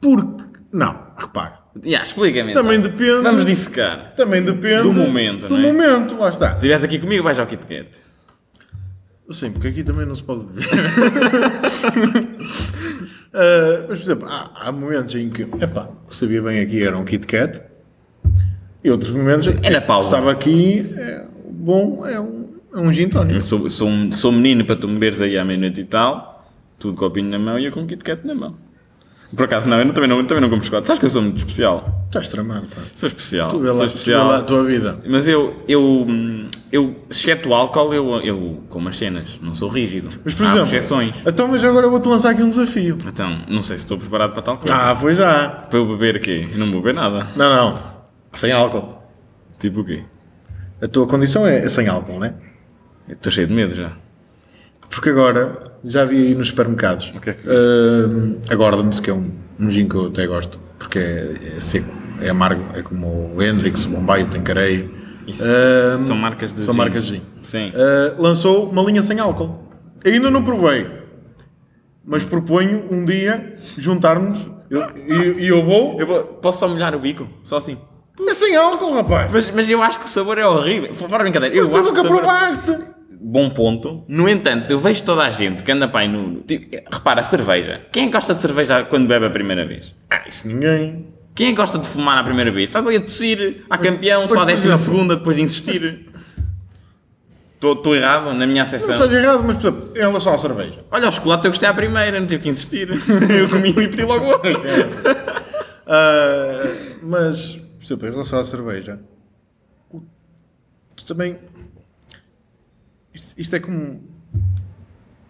Porque. Não, repara. Já, explica-me. Também então. depende. Vamos dissecar. Também depende. Do momento, Do é? momento, lá está. Se estiveres aqui comigo, vais ao Kit Kat. Sim, porque aqui também não se pode beber. Ah, mas, por exemplo, há, há momentos em que, epá, que sabia bem aqui era um Kit Kat. E outros momentos É na pausa. sabe aqui, é, bom, é um, é um gin tónico. sou, sou, um- sou menino para tu me beberes aí à meia-noite e tal, tudo copinho na mão e eu com um Kit Kat na mão. Por acaso, não, eu não- também não, também não como chocolate. Sabes que eu sou muito especial? Estás tramado, pá. Sou especial. Tu vê sou lá, vê especial. lá a tua vida. Mas eu, eu, eu, exceto o álcool, eu, eu como as cenas, não sou rígido. Mas, por Há exemplo, objeções. então, mas agora eu vou-te lançar aqui um desafio. Então, não sei se estou preparado para tal coisa. Ah, foi já. Para eu beber aqui? Eu não vou beber nada. Não, não. Sem álcool. Tipo o quê? A tua condição é sem álcool, né? Eu Estou cheio de medo já. Porque agora, já vi aí nos supermercados, O que é que uh, a Gordon's, que é um, um gin que eu até gosto, porque é, é seco, é amargo, é como o Hendrix, o Bombay, o Tancareio. Isso, Uh, são marcas de são gin. marcas de gin. Sim. Uh, lançou uma linha sem álcool. Ainda não provei, mas proponho um dia juntarmos eu- e e eu vou. Eu vou- posso só molhar o bico? Só assim. É sem álcool, rapaz! Mas, mas eu acho que o sabor é horrível. Fora brincadeira. Eu Mas tu acho nunca que o sabor... provaste! Bom ponto. No entanto, eu vejo toda a gente que anda para aí no. Tipo, repara, a cerveja. Quem é que gosta de cerveja quando bebe a primeira vez? Ah, isso ninguém. Quem é que gosta de fumar à primeira vez? Estás ali a tossir, a campeão, só mas, a décima segunda depois de insistir. Estou errado na minha Não acessão. seja errado, mas por exemplo, em relação à cerveja. Olha, o chocolate eu gostei à primeira, não tive que insistir. eu comi um e pedi logo outro. Ah, mas, por exemplo, em relação à cerveja, tu também. Isto, isto é como.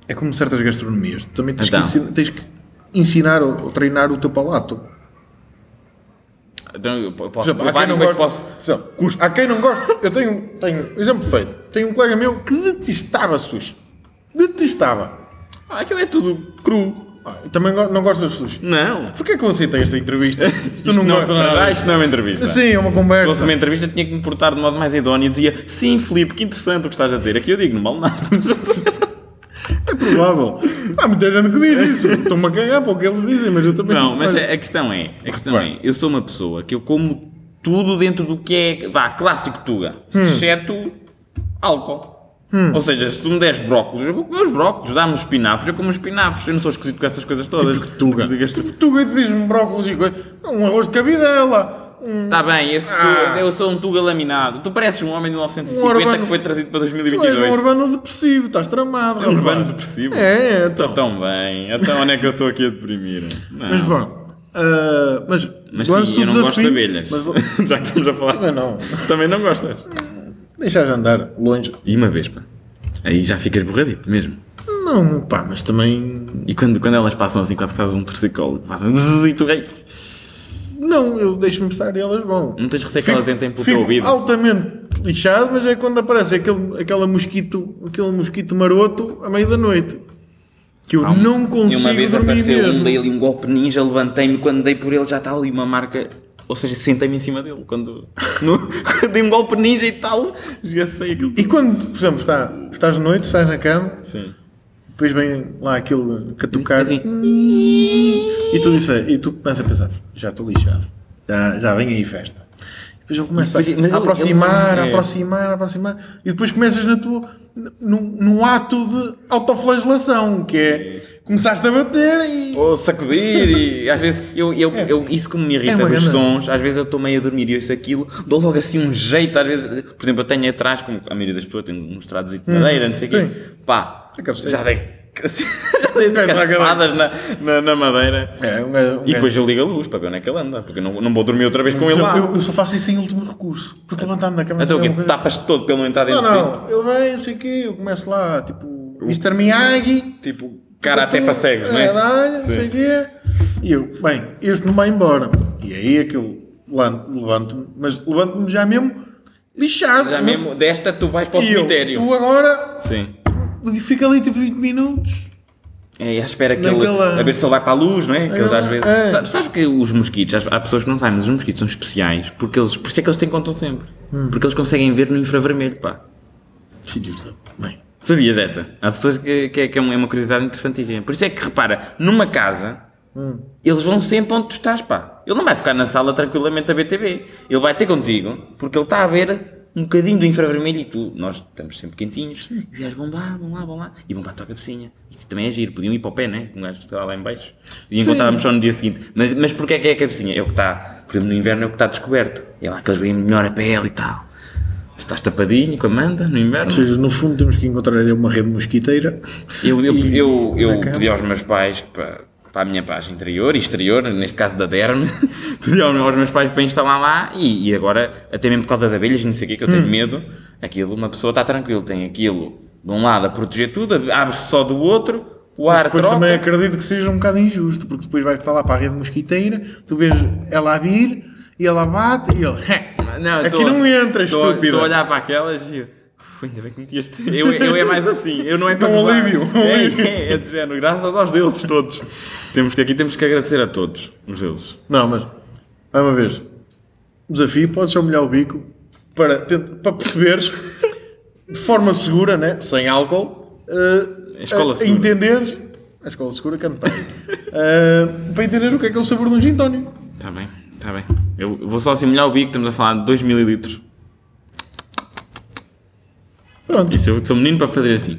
É como certas gastronomias. Tu também tens, Então. que, ensinar, tens que ensinar ou, ou treinar o teu palato. Então posso há quem não gosta. posso. por exemplo, há quem não gosta. Eu tenho, tenho exemplo perfeito. Tenho um colega meu que detestava sushi. Detestava. Ah, aquilo é tudo cru. Ah, também go- não gostas de sushi. Não. Porquê que eu aceitei esta entrevista? tu não não, gostas ah, nada. isto não é uma entrevista. Sim, é uma Se fosse conversa. uma entrevista, tinha que me portar de modo mais idóneo e dizia: Sim, Filipe, que interessante o que estás a dizer. Aqui eu digo: Não vale nada. É provável. Há muita gente que diz isso. Estou-me a cagar para o que eles dizem, mas eu também. Não, mas a questão é: a questão é, eu sou uma pessoa que eu como tudo dentro do que é, vá, clássico Tuga, Hum. exceto álcool. Ou seja, se tu me deres brócolos, eu vou comer os brócolos, dá-me os espinafres, eu como os espinafres. Eu não sou esquisito com essas coisas todas. Tipo Tuga. Digas tu, Tipo Tuga dizes-me brócolis e coisa. Um arroz de cabidela. Um... Tá bem, esse Ah. tuga, eu sou um Tuga laminado. Tu pareces um homem de 1950 Um urbano- que foi trazido para Tu és 2022. um urbano depressivo, estás tramado. É um urbano depressivo? É, então. Tão bem. Então onde é que eu estou aqui a deprimir? Não. Mas bom. ah, mas Mas sim, eu não gosto de desafio- abelhas. Mas, Já que estamos a falar. também não. Também não gostas? Deixar de andar longe. E uma vez, pá. Aí já ficas borradito mesmo. Não, pá, mas também. E quando, quando elas passam assim, quase fazes um torcicolo, passam zzz, e tu ei, Não, eu deixo-me estar e elas vão. não tens receio que elas entrem pelo fico teu ouvido. altamente lixado, mas é quando aparece aquele, aquela mosquito, aquele mosquito maroto à meia da noite. Que eu não E consigo uma vez dormir apareceu mesmo. um, dei ali um golpe ninja, levantei-me, quando dei por ele já está ali uma marca, ou seja, sentei-me em cima dele. Quando, no, quando dei um golpe ninja e tal, já sei aquilo. E quando, por exemplo, está, estás de noite, estás na cama, Sim. depois vem lá aquele catucar Assim. e tu, disse, e tu começas a pensar, já estou lixado, já, já vem aí festa. Depois ele começa Depois- a aproximar, ele- a é. aproximar, aproximar, e depois começas na tua, num, num ato de autoflagelação, que é começaste a bater e Ou sacudir e às vezes eu, eu, eu, isso como me irrita É dos sons, às vezes eu estou meio a dormir e ouço aquilo, dou logo assim um jeito, às vezes, por exemplo, eu tenho atrás, como a maioria das pessoas tem uns trados de madeira, não sei o quê, pá, que já dei, já cascadas na, na, na madeira. É, um um E depois eu ligo a luz para ver onde é que ele anda, porque eu não, não vou dormir outra vez com ele lá. eu, eu só faço isso em último recurso, porque levantar-me da cama Então o é quê? uma coisa- Tapas todo pelo entrar Não, não, ele vem, não sei o quê, eu começo lá, tipo, Mr. Miyagi, Tipo, cara até para cegos, não é? É, não sei o quê. E eu, bem, este não vai embora. E aí é que eu levanto-me, mas levanto-me já mesmo lixado. Já mesmo, desta tu vais para o E eu, cemitério. tu agora, Sim. fica ali tipo 20 minutos. É, à espera que ele, Naquela- a ver se ele vai para a luz, não é? Que eles às vezes. É. Que os mosquitos, há- pessoas que não sabem, mas os mosquitos são especiais porque eles, por isso é que eles têm contam sempre. Hum. Porque eles conseguem ver no infravermelho, pá. Filhos da mãe. Sabias desta? Há pessoas que, que, é, que é uma é uma curiosidade interessantíssima. Por isso é que repara, numa casa, Hum. eles vão sempre onde tu estás, pá. Ele não vai ficar na sala tranquilamente a BTV. Ele vai ter contigo porque ele está a ver um bocadinho do infravermelho e tu, nós estamos sempre quentinhos. E gajos vão lá, vão lá, vão lá. E vão para a tua cabecinha. Isso também é giro. Podiam ir para o pé, né? Um gajo está lá em baixo. E encontrávamos só no dia seguinte. Mas, mas porquê é que é a cabecinha? É o que está, por exemplo, no inverno é o que está descoberto. É lá que eles veem melhor a pele e tal. Estás tapadinho com a manta no inverno. Ou seja, no fundo temos que encontrar ali uma rede mosquiteira. Eu, eu, E- eu, eu pedi aos meus pais que para, para a minha paz interior e exterior, neste caso da DERM, pedi aos meus pais para instalar lá e, e agora, até mesmo por causa das abelhas, não sei o quê, que eu Hum. tenho medo, aquilo, uma pessoa está tranquila, tem aquilo de um lado a proteger tudo, abre-se só do outro, o ar Depois troca. também acredito que seja um bocado injusto, porque depois vais para lá para a rede mosquiteira, tu vês ela a vir e ela bate e ele. Não, Aqui tô- não entra, tô- estúpida. Estou a olhar para aquelas e eu, "Uf, ainda bem que meti este. Eu, eu é mais assim, eu não é para Um alívio, um é, alívio. é, é de género, graças aos deuses todos. Temos que aqui temos que agradecer a todos os deuses. Não, mas, mais uma vez, desafio, podes molhar o bico para, para perceberes de forma segura, né? sem álcool, eh, A escola a- segura. a entenderes. A escola segura, canto bem. Eh, para entender o que é que é o sabor de um gin tónico. Está bem, está bem. Eu vou só assim molhar o bico, estamos a falar de 2 ml. Pronto. E se eu sou menino para fazer assim,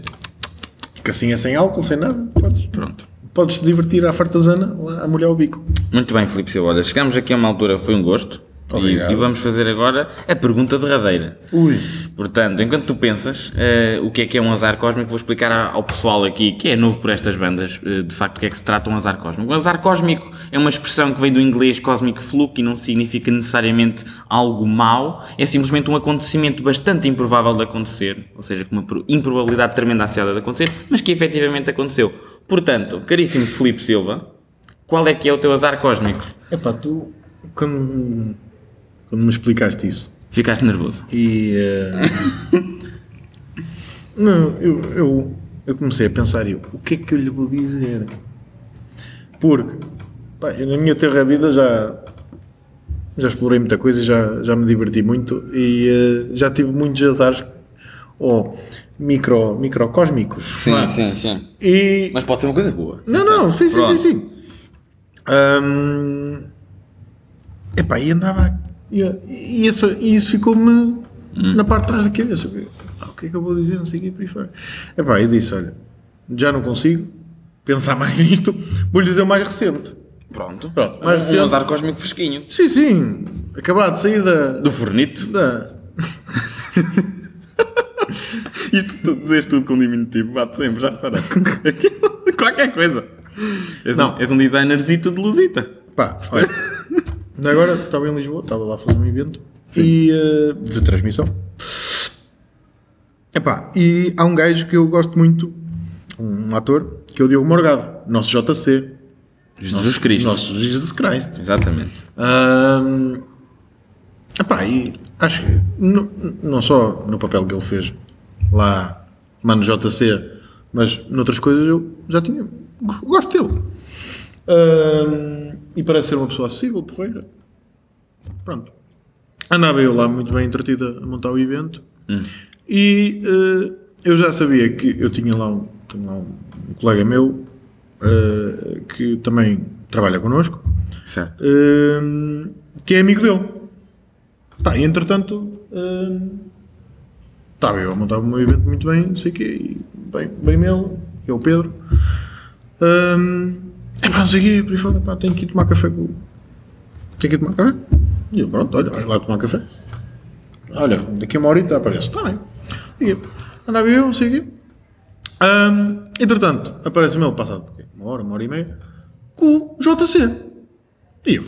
Que assim é sem álcool, sem nada. Podes, pronto. podes te divertir à fartazana lá a molhar o bico. Muito bem, Filipe Silva. Olha, chegamos aqui a uma altura, foi um gosto. E, Obrigado. e vamos fazer agora a pergunta derradeira. Ui. Portanto, enquanto tu pensas eh, o que é que é um azar cósmico, vou explicar ao pessoal aqui, que é novo por estas bandas, eh, de facto, o que é que se trata um azar cósmico. Um azar cósmico é uma expressão que vem do inglês cosmic fluke e não significa necessariamente algo mau, é simplesmente um acontecimento bastante improvável de acontecer, ou seja, com uma pro- improbabilidade tremenda associada de acontecer, mas que efetivamente aconteceu. Portanto, caríssimo Filipe Silva, qual é que é o teu azar cósmico? Epá, tu, quando, quando me explicaste isso, Ficaste nervoso. E. eh, não, eu, eu, eu comecei a pensar, eu, o que é que eu lhe vou dizer? Porque, pá, eu na minha terra vida já. Já explorei muita coisa, já, já me diverti muito e eh, já tive muitos azares ou micro, microcósmicos. vá. sim, sim. E, Mas pode ser uma coisa boa. não, não, sim, sim, Pronto. sim, sim. Hum, epá, e andava. E, e, essa, e isso ficou-me na parte de trás da cabeça. Ah, o que é que eu vou dizer? Não sei o que por aí fora. Epá, eu disse: olha, já não consigo pensar mais nisto, vou-lhe dizer o mais recente. Pronto. Pronto, Um- mas um azar cósmico fresquinho. Sim, sim, acabado de sair da. Do fornito. da Isto tu dizes tudo com diminutivo, bate sempre, já reparei. Qualquer coisa. És, Não. Um, és um designerzito de luzita. pá, olha. Agora estava em Lisboa, estava lá a fazer um evento e, eh, de transmissão. Epá, e há um gajo que eu gosto muito, um ator, que é o Diogo Morgado, nosso JC. Jesus Cristo. Nosso Jesus Christ. Exatamente. Ahm, epá, e acho que não, não só no papel que ele fez lá, Mano JC, mas noutras coisas eu já tinha. Gosto dele. E parece ser uma pessoa acessível, porreira. Pronto. Andava eu lá muito bem entretida a montar o evento. E eh, eu já sabia que eu tinha lá um, tinha lá um colega meu eh, que também trabalha connosco. Certo. Hum, que é amigo dele. Pá, e entretanto, hum, estava eu a montar o meu evento muito bem, não sei o quê, e bem, bem nele, que é o Pedro. Hum, é pá, não sei o quê, por aí fora, pá, tenho que ir tomar café com. Tenho que ir tomar café? E eu, pronto, olha, vai lá tomar café. Olha, daqui a uma horita aparece. Está bem. E andava eu, não sei o quê. Hum, entretanto, aparece-me ele passado uma hora, uma hora e meia, com o JC. E eu,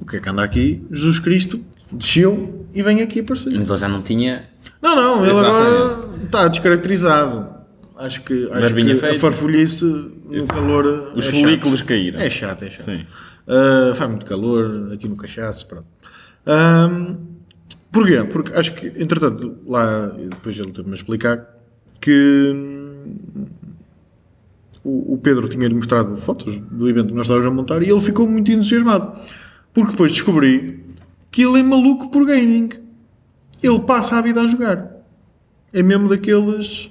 o que é que anda aqui? Jesus Cristo desceu e vem aqui aparecer. Mas ele já não tinha. Não, não, ele Exatamente. agora está descaracterizado. Acho que, acho Barbinha que a feita. farfolhice no calor. Os é folículos chato. caíram. É chato, é chato. Ah, faz muito calor aqui no cachaço, pronto. Ahm, porquê? Porque acho que, entretanto, lá, depois ele teve-me a explicar que hum, o, o Pedro tinha-lhe mostrado fotos do evento que nós estávamos a montar e ele ficou muito entusiasmado. Porque depois descobri que ele é maluco por gaming. Ele passa a vida a jogar. É mesmo daqueles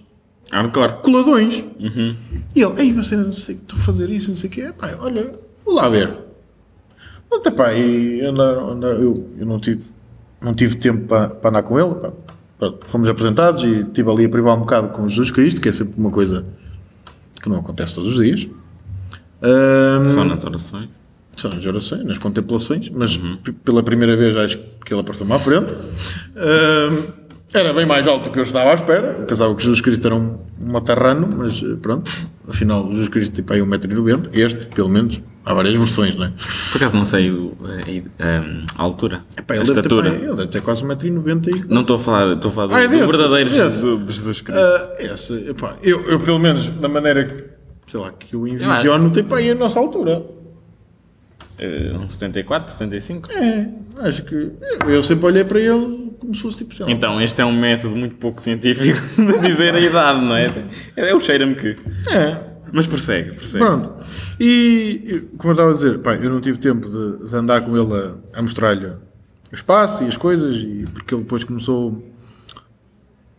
Hardcore. coladões. Uhum. E ele, ei, você não sei, estou a fazer isso, não sei o quê. Pá, olha, vou lá ver. Ontem, pá, e andar, andar, eu, eu não tive, não tive tempo para, para andar com ele. Pá. Pronto, fomos apresentados e estive ali a privar um bocado com Jesus Cristo, que é sempre uma coisa que não acontece todos os dias. Ahm, Só nas orações. só nas orações, nas contemplações, mas p- pela primeira vez acho que ele apareceu-me à frente. Ahm, era bem mais alto do que eu estava à espera. Eu pensava que Jesus Cristo era um, um matarrano, mas eh, pronto. Afinal, Jesus Cristo tem para aí 1,90m. Este, pelo menos, há várias versões, não é? Por acaso não sei o- a, a- altura. Epá, a deve estatura. ele deve ter quase 1,90m. e- Não estou a falar, estou a falar do, Ah, é do desse, verdadeiro desse. Jesus- de Jesus Cristo. Ah, esse, epá, eu, eu, pelo menos, da maneira que, sei lá, que eu envisiono, tem para aí a nossa altura. Eh, um 74, 75? É, acho que eu, eu sempre olhei para ele como se fosse tipo, sei lá, Então, este é um método muito pouco científico de dizer a idade, não é? É o cheira-me que. É, Mas persegue, persegue. pronto. E, como eu estava a dizer, pá, eu não tive tempo de, de andar com ele a, a mostrar-lhe o espaço e as coisas, e porque ele depois começou,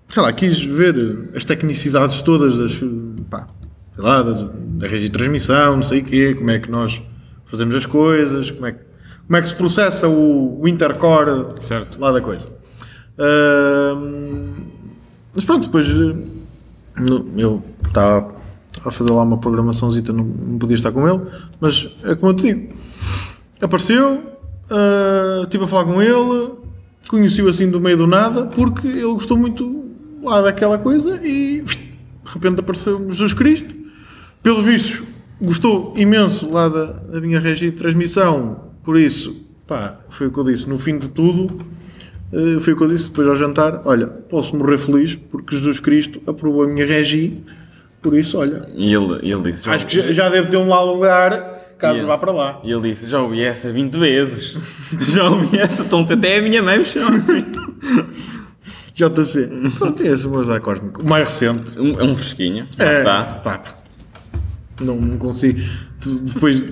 sei lá, quis ver as tecnicidades todas das, pá, sei lá, das- da rede de transmissão, não sei o quê, como é que nós fazemos as coisas, como é que, como é que se processa o, o intercore Certo. lá da coisa. Mas pronto, depois eh, eu estava estava a fazer lá uma programaçãozita, não, podia estar com ele, mas é como eu te digo, apareceu, ah, estive a falar com ele, conheci-o assim do meio do nada, porque ele gostou muito lá daquela coisa e de repente apareceu Jesus Cristo, pelos vistos gostou imenso lá da, da minha regia de transmissão, por isso, pá, foi o que eu disse, no fim de tudo, eh, foi o que eu disse depois ao jantar, olha, posso morrer feliz porque Jesus Cristo aprovou a minha regi, por isso, olha, E ele, ele disse: acho que já, deve ter um lá lugar, caso vá para lá. E ele disse: Já ouvi essa 20 vezes. Já ouvi essa, então se até a minha mãe me chama assim. JC. Pronto, é esse o meu Zé Cósmico. O mais recente. Um, é um fresquinho. É, está. pá, não, não consigo. Depois,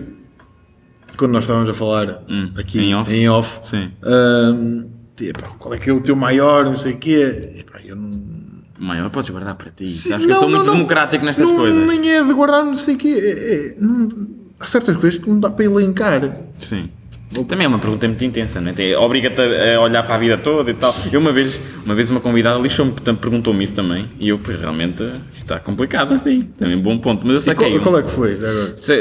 quando nós estávamos a falar Hum, aqui em off. em off, Sim. hum, epá, qual é que é o teu maior, não sei o quê. Epá, eu não. Maior, podes guardar para ti. Sim, Sabes que eu não, sou muito não, não. democrático nestas não, coisas. Nem é de guardar, não sei o quê. É- é- não- há certas coisas que não dá para elencar. Sim. Também é uma pergunta muito intensa, não é? Obriga-te a olhar para a vida toda e tal. Eu uma vez, uma vez uma convidada lixou-me, perguntou-me isso também. E eu, pois, realmente, está complicado assim. Também bom ponto. Mas eu saquei. qual, qual é que foi?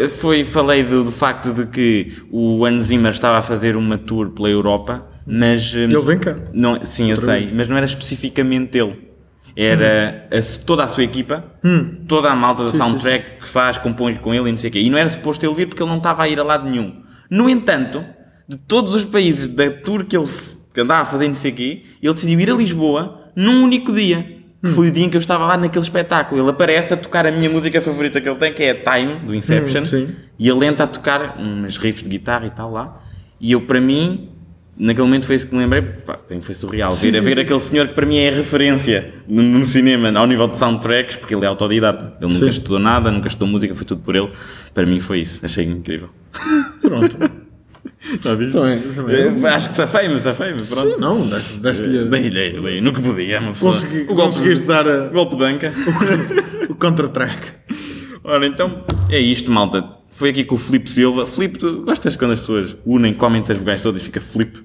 Foi, falei do, do facto de que o Hans Zimmer estava a fazer uma tour pela Europa, mas... hum, Ele vem cá. Não, sim, eu sei, mas não era especificamente ele. Era a se- toda a sua equipa, toda a malta da soundtrack que faz, compõe com ele e não sei o quê. E não era suposto ele vir porque ele não estava a ir a lado nenhum. No entanto, de todos os países da tour que ele andava a fazer não sei o quê, ele decidiu ir a Lisboa num único dia. que foi o dia em que eu estava lá naquele espetáculo. Ele aparece a tocar a minha música favorita que ele tem, que é a Time, do Inception. Hum, sim. E ele entra a tocar umas riffs de guitarra e tal lá. E eu, para mim, naquele momento foi isso que me lembrei, pá, foi surreal. Ver, ver aquele senhor que para mim é referência no, no cinema, ao nível de soundtracks, porque ele é autodidata. Ele nunca Sim. estudou nada, nunca estudou música, foi tudo por ele. Para mim foi isso. Achei incrível. Pronto. Já viste? Também, também. Eh, Acho que safei-me, safei-me. Pronto. Sim, não, deste- deste-lhe. Dei-lhe, dei no que podia. Uma pessoa. Consegui, o golpe, conseguiste dar a- o golpe de anca. o contra-track. Ora, então, é isto, malta. Foi aqui com o Filipe Silva. Filipe, tu gostas quando as pessoas unem, comem as vogais todas e fica Filipe?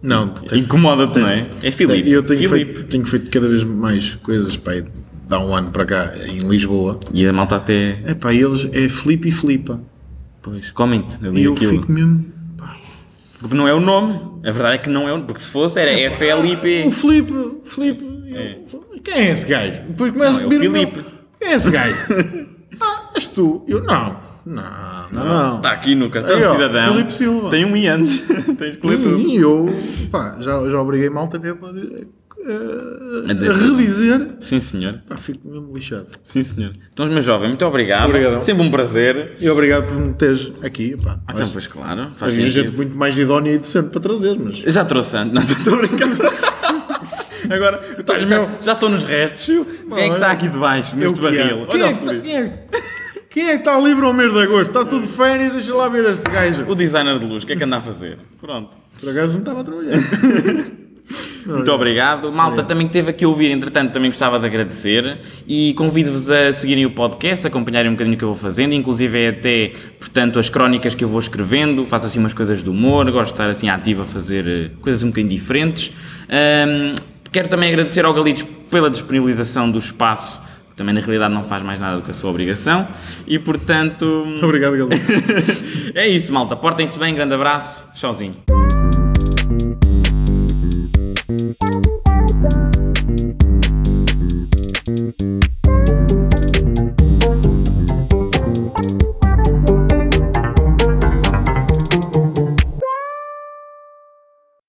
Não, Incomoda-te, não é? É Filipe. Eu tenho Filipe. feito, tenho feito cada vez mais coisas, pá, de há um ano para cá, em Lisboa. E a malta até. É pá, eles é Filipe e Filipa. Pois, comem-te ali E eu aquilo. fico mesmo. pá, Porque não é o nome. A verdade é que não é o nome. Porque se fosse era FLIP. O Filipe, Filipe. eu- Quem é esse gajo? Depois começa Não, a é o Filipe. Quem é esse gajo? ah, és tu? Eu não. Não, não, não. Está aqui no cartão Aí, ó, cidadão. Filipe Silva. Tem um i antes. Tens que ler tudo. E eu, pá, já, já obriguei malta mesmo a, a, A dizer a redizer. Sim, senhor. Pá, fico mesmo lixado. Sim, senhor. Então, meu jovem, muito obrigado. Obrigadão. Sempre um prazer. E obrigado por me teres aqui. Pá, Ah, então, pois claro. Faz Havia gente muito mais idónea e decente para trazer, mas. Já trouxe antes. Não, estou a brincar. Agora, já, meu- já estou nos restos. Quem é que está aqui debaixo, neste é. barril? Quem Olha é, o tá, Filipe. Quem, é, que está livre ao mês de agosto? Está tudo férias, deixa lá ver este gajo. O designer de luz, o que é que anda a fazer? Pronto. Por acaso não estava a trabalhar. Muito obrigado. Malta também que teve aqui a ouvir, entretanto, também gostava de agradecer e convido-vos a seguirem o podcast, acompanharem um bocadinho o que eu vou fazendo, inclusive é até, portanto, as crónicas que eu vou escrevendo, faço assim umas coisas de humor, gosto de estar assim ativo a fazer eh, coisas um bocadinho diferentes. Ahm, quero também agradecer ao Galitos pela disponibilização do espaço, também na realidade não faz mais nada do que a sua obrigação, e portanto Obrigado, é isso, malta. Portem-se bem, grande abraço, tchauzinho.